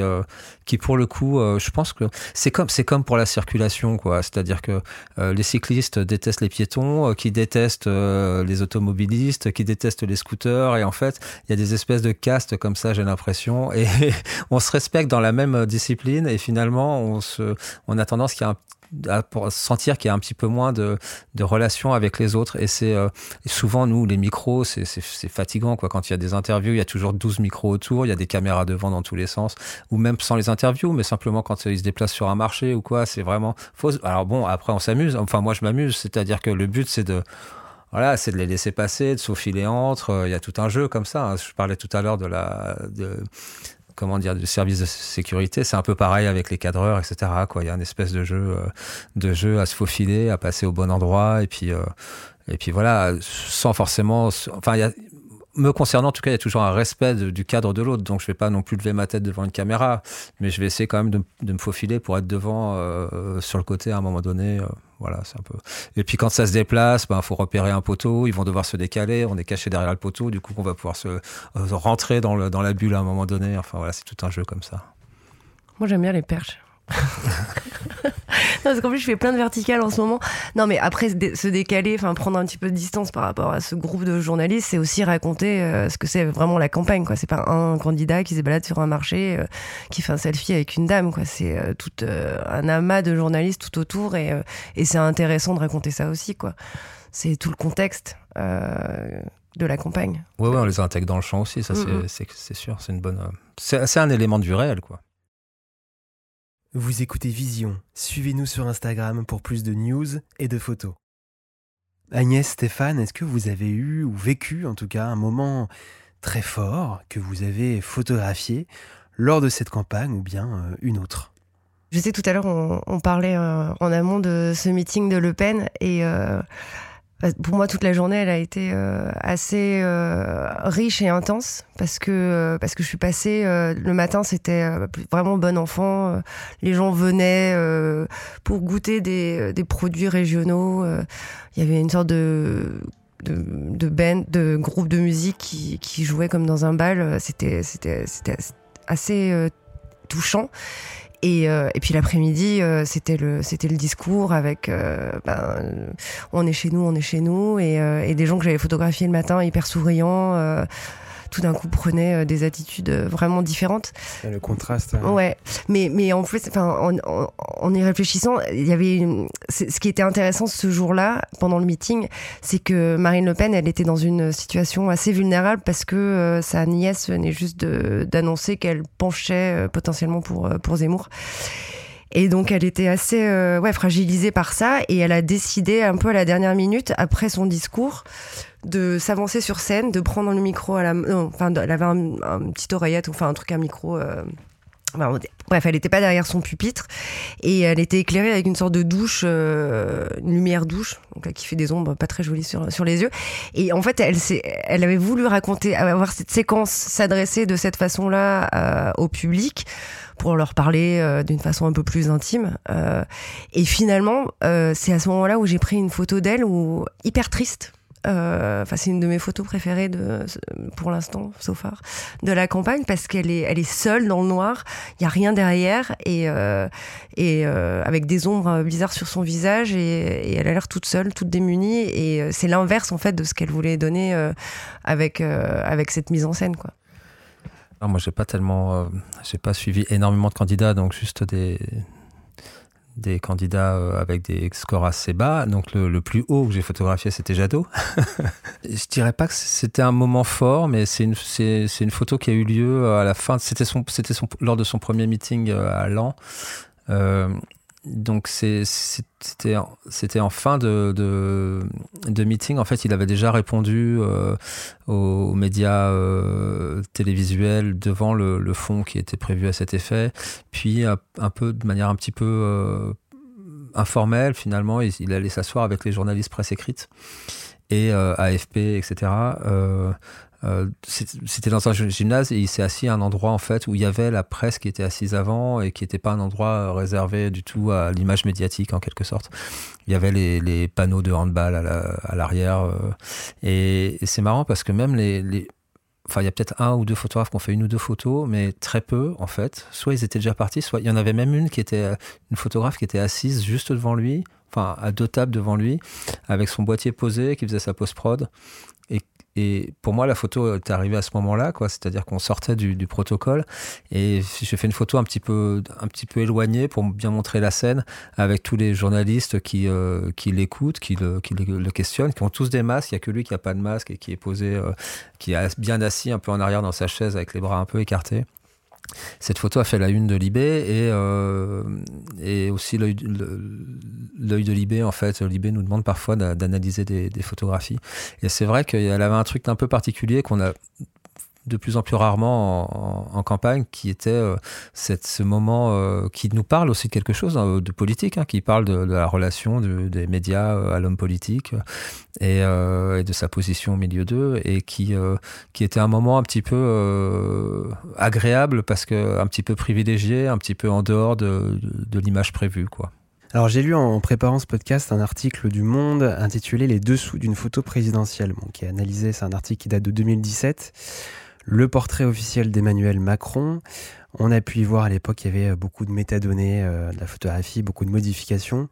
qui pour le coup je pense que c'est comme comme pour la circulation quoi c'est-à-dire que les cyclistes détestent les piétons qui détestent les automobilistes qui détestent les scooters et en fait il y a des espèces de castes comme ça j'ai l'impression et on se respecte dans la même discipline et finalement on se on a tendance qu'il a pour sentir qu'il y a un petit peu moins de, de relations avec les autres. Et c'est euh, souvent, nous, les micros, c'est fatigant. Quoi. Quand il y a des interviews, il y a toujours 12 micros autour, il y a des caméras devant dans tous les sens, ou même sans les interviews, mais simplement quand ils se déplacent sur un marché ou quoi, c'est vraiment faux. Alors bon, après, on s'amuse. Enfin, moi, je m'amuse. C'est-à-dire que le but, c'est de voilà, c'est de les laisser passer, de s'aufiler entre. Il y a tout un jeu comme ça. Hein. Je parlais tout à l'heure de la, de, comment dire, du service de sécurité. C'est un peu pareil avec les cadreurs, etc. Il y a une espèce de jeu, euh, de jeu à se faufiler, à passer au bon endroit, et puis, euh, et puis voilà, sans forcément. Enfin, il y a, me concernant, en tout cas, il y a toujours un respect du cadre de l'autre. Donc, je vais pas non plus lever ma tête devant une caméra, mais je vais essayer quand même de, me faufiler pour être devant, euh, sur le côté à un moment donné. Voilà, c'est un peu. Et puis quand ça se déplace, ben faut repérer un poteau. Ils vont devoir se décaler. On est caché derrière le poteau. Du coup, on va pouvoir se euh, rentrer dans la bulle à un moment donné. Enfin voilà, c'est tout un jeu comme ça. Moi, j'aime bien les perches. non, parce qu'en plus, je fais plein de verticales en ce moment. Non, mais après, se décaler, enfin, prendre un petit peu de distance par rapport à ce groupe de journalistes, c'est aussi raconter euh, ce que c'est vraiment la campagne, quoi. C'est pas un candidat qui se balade sur un marché, euh, qui fait un selfie avec une dame, quoi. C'est euh, tout un amas de journalistes tout autour et, et c'est intéressant de raconter ça aussi, quoi. C'est tout le contexte. de la campagne. Ouais, ouais, on les intègre dans le champ aussi, ça c'est sûr, c'est une bonne. C'est un élément du réel, quoi. Vous écoutez Vision. Suivez-nous sur Instagram pour plus de news et de photos. Agnès, Stéphane, est-ce que vous avez eu ou vécu en tout cas un moment très fort que vous avez photographié lors de cette campagne ou bien euh, une autre? Je sais tout à l'heure on, parlait euh, en amont de ce meeting de Le Pen et euh, pour moi, toute la journée, elle a été euh, assez euh, riche et intense parce que euh, parce que je suis passée le matin, c'était vraiment bon enfant. les gens venaient pour goûter des, produits régionaux. Il y avait une sorte de de, de band, de groupe de musique qui, qui jouait comme dans un bal. C'était c'était c'était assez touchant. Et, euh, et puis l'après-midi, euh, c'était le c'était le discours avec euh, ben, on est chez nous, on est chez nous, et, et des gens que j'avais photographiés le matin hyper souriants tout d'un coup prenait euh, des attitudes euh, vraiment différentes. le contraste. Hein. Ouais, mais mais en plus, enfin, en, y réfléchissant, il y avait ce qui était intéressant ce jour-là pendant le meeting, c'est que Marine Le Pen, elle était dans une situation assez vulnérable parce que euh, sa nièce venait juste d'annoncer qu'elle penchait potentiellement pour pour Zemmour. Et donc elle était assez ouais, fragilisée par ça et elle a décidé un peu à la dernière minute, après son discours, de s'avancer sur scène, de prendre le micro à la non, enfin elle avait un, un petit oreillette enfin un truc à micro euh, bref, elle n'était pas derrière son pupitre et elle était éclairée avec une sorte de douche, euh, une lumière douche, qui fait des ombres pas très jolies sur, sur les yeux. Et en fait, elle, elle avait voulu raconter, avoir cette séquence, s'adresser de cette façon-là euh, au public pour leur parler d'une façon un peu plus intime. et finalement, c'est à ce moment-là où j'ai pris une photo d'elle, où hyper triste enfin, c'est une de mes photos préférées de, pour l'instant, so far, de la campagne parce qu'elle est, elle est seule dans le noir. Il y a rien derrière et, euh, et euh, avec des ombres bizarres sur son visage et, elle a l'air toute seule, toute démunie. Et c'est l'inverse en fait de ce qu'elle voulait donner avec avec cette mise en scène, quoi. moi, j'ai pas tellement, j'ai pas suivi énormément de candidats, donc juste des des candidats euh, avec des scores assez bas. Donc le, plus haut que j'ai photographié, c'était Jadot. je dirais pas que c'était un moment fort, mais c'est une, c'est, une photo qui a eu lieu à la fin. C'était son, c'était son, lors de son premier meeting euh, à Lan. Euh, donc c'était en fin de, de, meeting. En fait, il avait déjà répondu aux, médias télévisuels devant le, fond qui était prévu à cet effet. Puis un, peu de manière un petit peu informelle, finalement, il, allait s'asseoir avec les journalistes presse écrite. et AFP, etc. c'était dans un gymnase et il s'est assis à un endroit en fait où il y avait la presse qui était assise avant et qui n'était pas un endroit réservé du tout à l'image médiatique en quelque sorte. Il y avait les, panneaux de handball à l'arrière et, c'est marrant parce que même les Enfin, il y a peut-être un ou deux photographes qui ont fait une ou deux photos, mais très peu en fait. Soit ils étaient déjà partis, soit il y en avait même une qui était euh, une photographe qui était assise juste devant lui, enfin à deux tables devant lui, avec son boîtier posé, qui faisait sa post prod. Et pour moi, la photo est arrivée à ce moment-là, quoi. C'est-à-dire qu'on sortait du, protocole. Et j'ai fait une photo un petit peu, un petit peu éloignée pour bien montrer la scène avec tous les journalistes qui, euh, qui l'écoutent, qui, le, qui le, questionnent, qui ont tous des masques. Il n'y a que lui qui n'a pas de masque et qui est posé, euh, qui est bien assis un peu en arrière dans sa chaise avec les bras un peu écartés. Cette photo a fait la une de Libé et, euh, et aussi l'œil de Libé. En fait, Libé nous demande parfois d'analyser des, des, photographies. Et c'est vrai qu'elle avait un truc un peu particulier qu'on a de plus en plus rarement en, campagne, qui était euh, ce moment euh, qui nous parle aussi de quelque chose hein, de politique, hein, qui parle de, la relation des médias euh, à l'homme politique et, de sa position au milieu d'eux, et qui, qui était un moment un petit peu agréable parce que un petit peu privilégié, un petit peu en dehors de, de, l'image prévue, quoi. Alors j'ai lu en préparant ce podcast un article du Monde intitulé Les dessous d'une photo présidentielle, bon, qui est analysé, c'est un article qui date de 2017 le portrait officiel d'Emmanuel Macron. On a pu y voir à l'époque qu'il y avait euh, beaucoup de métadonnées, euh, de la photographie, beaucoup de modifications.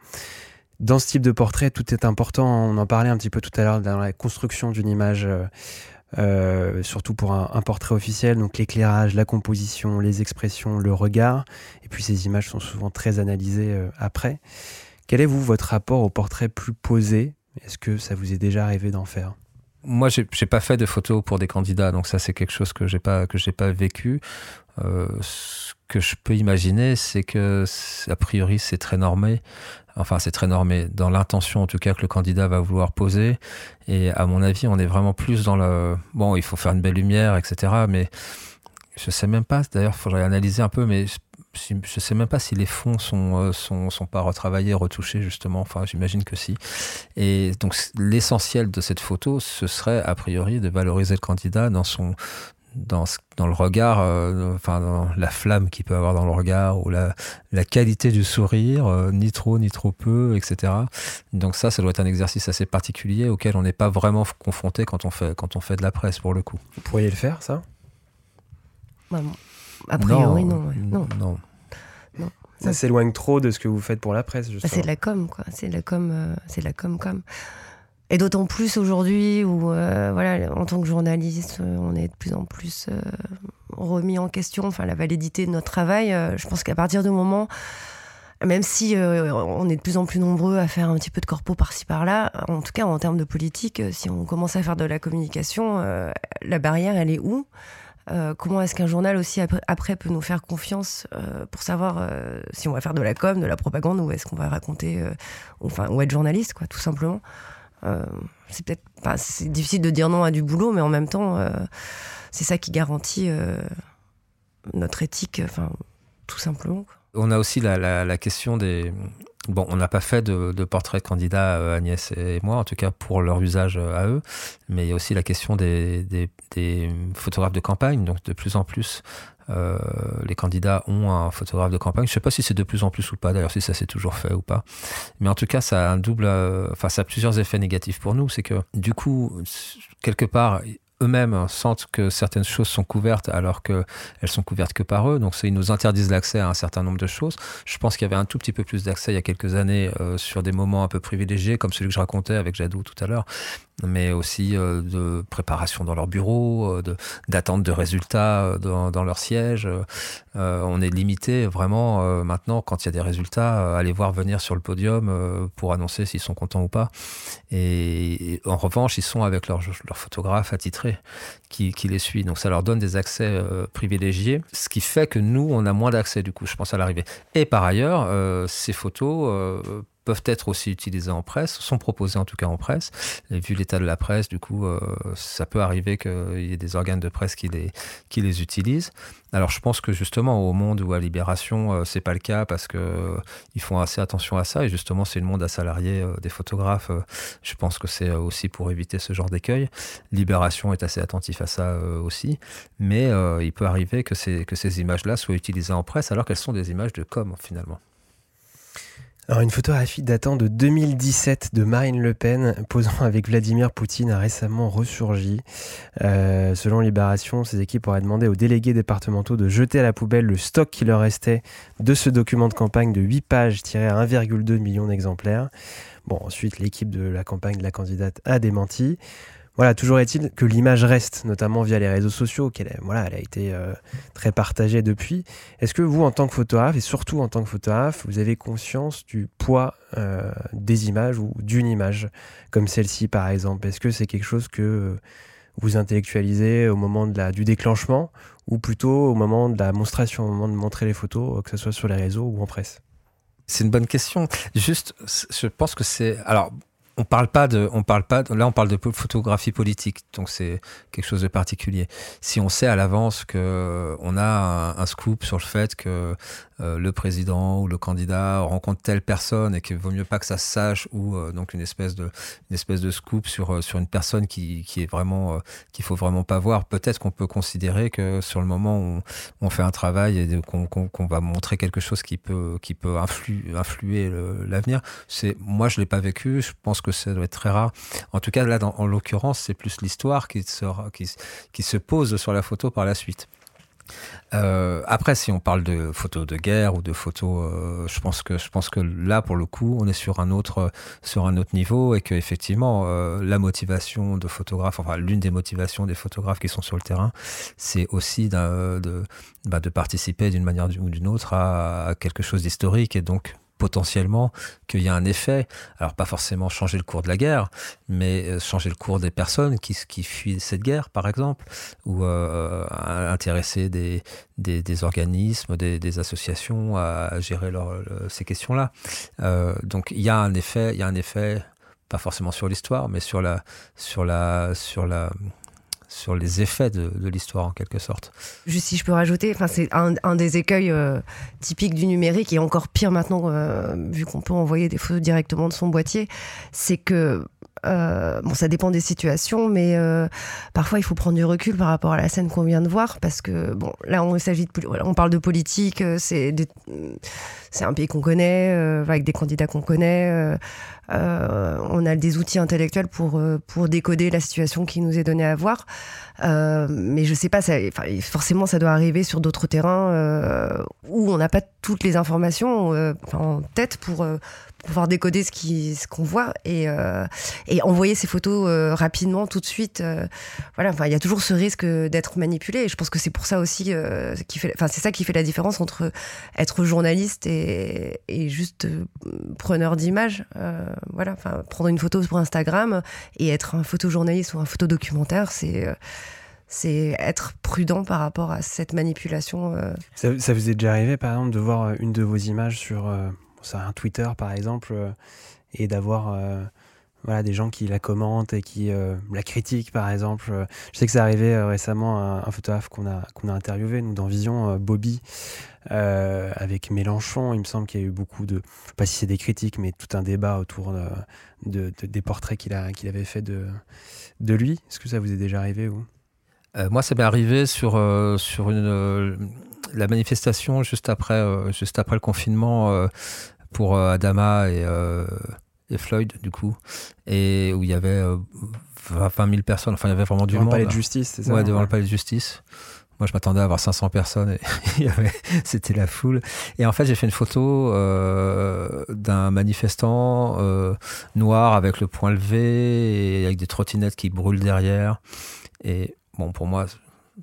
Dans ce type de portrait, tout est important. On en parlait un petit peu tout à l'heure dans la construction d'une image, euh, surtout pour un, portrait officiel. Donc l'éclairage, la composition, les expressions, le regard. Et puis ces images sont souvent très analysées après. Quel est, vous, votre rapport au portrait plus posé? Est-ce que ça vous est déjà arrivé d'en faire? Moi, j'ai pas fait de photos pour des candidats, donc ça c'est quelque chose que j'ai pas que j'ai pas vécu. Euh, ce que je peux imaginer, c'est que a priori c'est très normé. Enfin, c'est très normé dans l'intention en tout cas que le candidat va vouloir poser. Et à mon avis, on est vraiment plus dans le bon. Il faut faire une belle lumière, etc. Mais je sais même pas. D'ailleurs, il faudrait analyser un peu. Mais je ne sais même pas si les fonds sont, euh, sont, sont pas retravaillés, retouchés justement. Enfin, j'imagine que si. Et donc l'essentiel de cette photo, ce serait a priori de valoriser le candidat dans son dans, dans le regard, euh, enfin dans la flamme qu'il peut avoir dans le regard ou la, la qualité du sourire, euh, ni trop ni trop peu, etc. Donc ça, ça doit être un exercice assez particulier auquel on n'est pas vraiment confronté quand on fait quand on fait de la presse pour le coup. Vous pourriez le faire, ça? Bah, A priori, non. non. non. Ça s'éloigne trop de ce que vous faites pour la presse, bah, c'est de la com, quoi. C'est de la com, euh, c'est de la com, com. Et d'autant plus aujourd'hui où, euh, voilà, en tant que journaliste, euh, on est de plus en plus remis en question, enfin, la validité de notre travail. je pense qu'à partir du moment, même si on est de plus en plus nombreux à faire un petit peu de corpo par-ci par-là, en tout cas en termes de politique, si on commence à faire de la communication, la barrière, elle est où? Euh, comment est-ce qu'un journal aussi après, peut nous faire confiance euh, pour savoir euh, si on va faire de la com, de la propagande ou est-ce qu'on va raconter, enfin, ou être journaliste, quoi, tout simplement. c'est peut-être c'est difficile de dire non à du boulot, mais en même temps, c'est ça qui garantit notre éthique, enfin, tout simplement. On a aussi la question des, Bon, on n'a pas fait de, portrait de candidat, euh, Agnès et moi, en tout cas pour leur usage euh, à eux, mais il y a aussi la question des, photographes de campagne, donc de plus en plus. Euh, les candidats ont un photographe de campagne. Je ne sais pas si c'est de plus en plus ou pas, d'ailleurs, si ça s'est toujours fait ou pas. Mais en tout cas, ça a un double, enfin, ça a plusieurs effets négatifs pour nous. C'est que, du coup, quelque part, eux-mêmes sentent que certaines choses sont couvertes alors qu'elles sont couvertes que par eux. Donc, ils nous interdisent l'accès à un certain nombre de choses. Je pense qu'il y avait un tout petit peu plus d'accès il y a quelques années euh, sur des moments un peu privilégiés, comme celui que je racontais avec Jadou tout à l'heure, mais aussi euh, de préparation dans leur bureau, euh, d'attente de, résultats dans, dans, leur siège. On est limité vraiment maintenant, quand il y a des résultats, à les voir venir sur le podium pour annoncer s'ils sont contents ou pas. Et, en revanche, ils sont avec leur, photographe attitré qui, qui, les suit. Donc ça leur donne des accès euh, privilégiés, ce qui fait que nous, on a moins d'accès du coup, je pense à l'arrivée. Et par ailleurs, euh, ces photos euh, peuvent être aussi utilisées en presse, sont proposées en tout cas en presse. Et vu l'état de la presse, du coup, euh, ça peut arriver qu'il y ait des organes de presse qui les, utilisent. Alors je pense que justement au Monde ou à Libération, euh, c'est pas le cas parce que euh, ils font assez attention à ça et justement c'est le monde à salariés des photographes. je pense que c'est aussi pour éviter ce genre d'écueil. Libération est assez attentif à ça aussi, mais il peut arriver que ces images-là soient utilisées en presse alors qu'elles sont des images de com finalement. Alors une photographie datant de 2017 de Marine Le Pen posant avec Vladimir Poutine a récemment ressurgi. Euh, selon Libération, ces équipes auraient demandé aux délégués départementaux de jeter à la poubelle le stock qui leur restait de ce document de campagne de 8 pages tiré à 1,2 million d'exemplaires. Bon, ensuite, l'équipe de la campagne de la candidate a démenti. Voilà, toujours est-il que l'image reste, notamment via les réseaux sociaux, qu'elle voilà, elle a été euh, très partagée depuis. Est-ce que vous, en tant que photographe, et surtout en tant que photographe, vous avez conscience du poids euh, des images ou d'une image, comme celle-ci par exemple? Est-ce que c'est quelque chose que vous intellectualisez au moment du déclenchement, ou plutôt au moment de la monstration, au moment de montrer les photos, que ce soit sur les réseaux ou en presse? C'est une bonne question. Juste, je pense que c'est. Alors, on parle pas de, on parle pas, là on parle de photographie politique, donc c'est quelque chose de particulier. Si on sait à l'avance que on a un, scoop sur le fait que euh, le président ou le candidat rencontre telle personne et qu'il vaut mieux pas que ça se sache ou euh, donc une espèce de une espèce de scoop sur euh, sur une personne qui, qui est vraiment qu'il faut vraiment pas voir. Peut-être qu'on peut considérer que sur le moment où on, fait un travail et qu'on va montrer quelque chose qui peut qui peut influer, influer l'avenir. C'est moi je l'ai pas vécu. Je pense que ça doit être très rare. En tout cas là dans, en l'occurrence c'est plus l'histoire qui sera qui, qui se pose sur la photo par la suite euh, après, si on parle de photos de guerre ou de photos, euh, je pense que je pense que là, pour le coup, on est sur un autre sur un autre niveau et que effectivement, euh, la motivation de photographes, enfin l'une des motivations des photographes qui sont sur le terrain, c'est aussi de, bah, de participer d'une manière ou d'une autre à, à quelque chose d'historique et donc potentiellement qu'il y a un effet, alors pas forcément changer le cours de la guerre, mais euh, changer le cours des personnes qui, fuient cette guerre, par exemple, ou euh, intéresser des, organismes, des, associations à gérer ces questions-là. Euh, donc il y a un effet, il y a un effet pas forcément sur l'histoire, mais sur la, sur la, sur la, sur les effets de, l'histoire en quelque sorte. Juste si je peux rajouter, c'est un, des écueils euh, typiques du numérique et encore pire maintenant euh, vu qu'on peut envoyer des photos directement de son boîtier, c'est que euh, bon, ça dépend des situations, mais parfois il faut prendre du recul par rapport à la scène qu'on vient de voir, parce que bon, là on s'agit de, on parle de politique, c'est c'est un pays qu'on connaît, avec des candidats qu'on connaît. Euh, on a des outils intellectuels pour, euh, pour décoder la situation qui nous est donnée à voir. Euh, mais je sais pas, forcément, ça doit arriver sur d'autres terrains où on n'a pas toutes les informations en tête pour, pouvoir décoder ce qu'on voit et, euh, envoyer ces photos euh, rapidement tout de suite euh, voilà enfin il y a toujours ce risque d'être manipulé et je pense que c'est pour ça aussi qui fait c'est ça qui fait la différence entre être journaliste et, juste preneur d'images voilà enfin prendre une photo pour Instagram et être un photojournaliste ou un photodocumentaire c'est c'est être prudent par rapport à cette manipulation. Ça, vous est déjà arrivé, par exemple, de voir une de vos images sur un Twitter par exemple, euh, et d'avoir euh, voilà, des gens qui la commentent et qui euh, la critiquent par exemple. Je sais que c'est arrivé récemment à un, photographe qu'on a, interviewé, nous dans Vision, Bobby, avec Mélenchon. Il me semble qu'il y a eu beaucoup de, pas si c'est des critiques, mais tout un débat autour de, des portraits qu'il, avait fait de, lui. Est-ce que ça vous est déjà arrivé vous? Moi, ça m'est arrivé sur une, la manifestation juste après, juste après le confinement pour euh, Adama et, euh, et, Floyd, du coup, et où il y avait 20 euh, 000 personnes, enfin il y avait vraiment du monde. Devant le palais de justice, c'est ça Ouais, devant le palais de justice. Moi, je m'attendais à avoir 500 personnes et c'était la foule. Et en fait, j'ai fait une photo euh, d'un manifestant euh, noir avec le poing levé et avec des trottinettes qui brûlent derrière. Et bon, pour moi,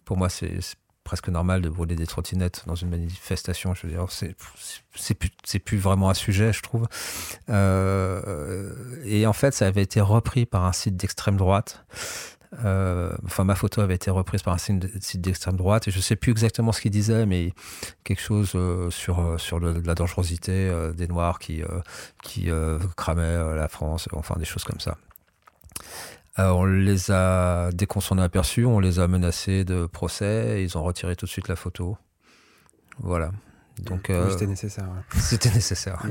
pour moi, c'est presque normal de brûler des trottinettes dans une manifestation. Je veux dire, c'est c'est plus plus vraiment un sujet, je trouve. Euh, et en fait, ça avait été repris par un site d'extrême droite. enfin, ma photo avait été reprise par un site d'extrême droite et je sais plus exactement ce qu'il disait, mais quelque chose sur sur la dangerosité des Noirs qui qui cramaient la France, enfin des choses comme ça. On les a, dès qu'on s'en est aperçu, on les a menacés de procès et ils ont retiré tout de suite la photo. Voilà. Donc, euh, c'était nécessaire. C'était nécessaire.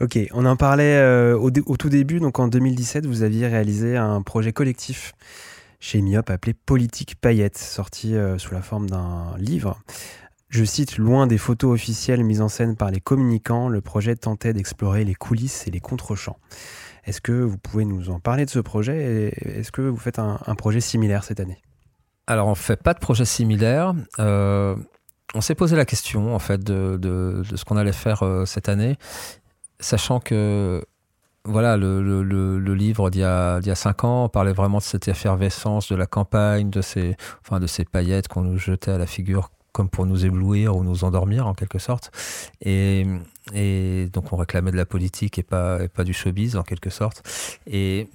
Ok, on en parlait euh, au, tout début. Donc en 2017, vous aviez réalisé un projet collectif chez Myop appelé Politique Paillette, sorti euh, sous la forme d'un livre. Je cite Loin des photos officielles mises en scène par les communicants, le projet tentait d'explorer les coulisses et les contre-champs. Est-ce que vous pouvez nous en parler de ce projet Est-ce que vous faites un, projet similaire cette année? Alors on ne fait pas de projet similaire. On s'est posé la question en fait de, ce qu'on allait faire euh, cette année, sachant que voilà le, livre d'il y, a, cinq ans parlait vraiment de cette effervescence de la campagne, de ces, enfin, de ces paillettes qu'on nous jetait à la figure comme pour nous éblouir ou nous endormir en quelque sorte. Et, donc on réclamait de la politique et pas, du showbiz en quelque sorte. Et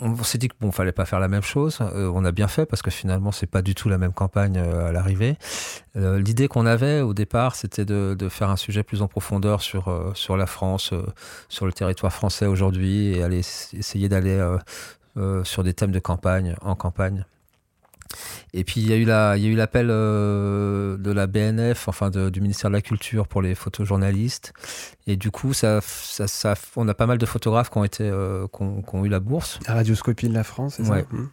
on s'est dit qu'il bon, fallait pas faire la même chose. Euh, on a bien fait parce que finalement, c'est pas du tout la même campagne euh, à l'arrivée. Euh, l'idée qu'on avait au départ, c'était de, faire un sujet plus en profondeur sur, sur la France, sur le territoire français aujourd'hui et aller essayer d'aller sur des thèmes de campagne, en campagne. Et puis il y a eu la, il y a eu l'appel euh, de la BNF, enfin du ministère de la Culture pour les photojournalistes. Et du coup, ça, ça, on a pas mal de photographes qui ont été, euh, qui ont, eu la bourse. La Radioscopie de la France, c'est ça mmh.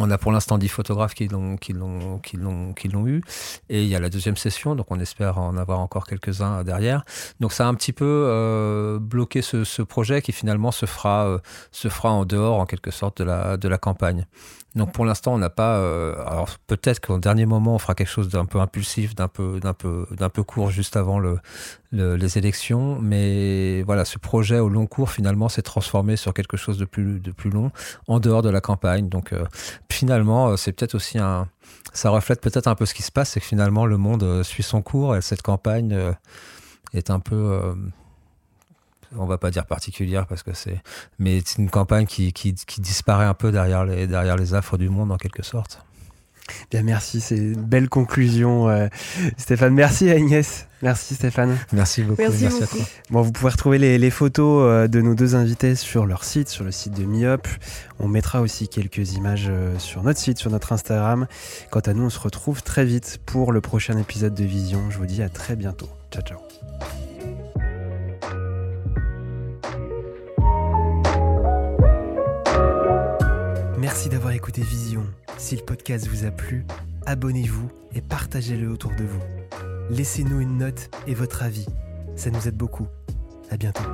On a pour l'instant 10 photographes qui l'ont, qui, l'ont, qui, l'ont, qui l'ont eu. Et il y a la deuxième session, donc on espère en avoir encore quelques-uns derrière. Donc ça a un petit peu euh, bloqué ce, ce, projet qui finalement se fera, euh, se fera en dehors, en quelque sorte, de la, de la campagne. Donc pour l'instant, on n'a pas. Euh, alors peut-être qu'au dernier moment, on fera quelque chose d'un peu impulsif, d'un peu, d'un peu, d'un peu court juste avant le, les élections. Mais voilà, ce projet au long cours finalement s'est transformé sur quelque chose de plus, de plus long, en dehors de la campagne. Donc euh, finalement, euh, c'est peut-être aussi un. Ça reflète peut-être un peu ce qui se passe, c'est que finalement le monde suit son cours et cette campagne est un peu on va pas dire particulière parce que c'est, mais c'est une campagne qui, qui, disparaît un peu derrière les, derrière les affres du monde en quelque sorte. Bien, merci, c'est une belle conclusion, euh, Stéphane. Merci Agnès. Merci Stéphane. Merci beaucoup. Merci, à toi. Bon, vous pouvez retrouver les, photos euh, de nos deux invités sur leur site, sur le site de Miop. On mettra aussi quelques images euh, sur notre site, sur notre Instagram. Quant à nous, on se retrouve très vite pour le prochain épisode de Vision. Je vous dis à très bientôt. Ciao, ciao. Merci d'avoir écouté Vision. Si le podcast vous a plu, abonnez-vous et partagez-le autour de vous. Laissez-nous une note et votre avis. Ça nous aide beaucoup. À bientôt.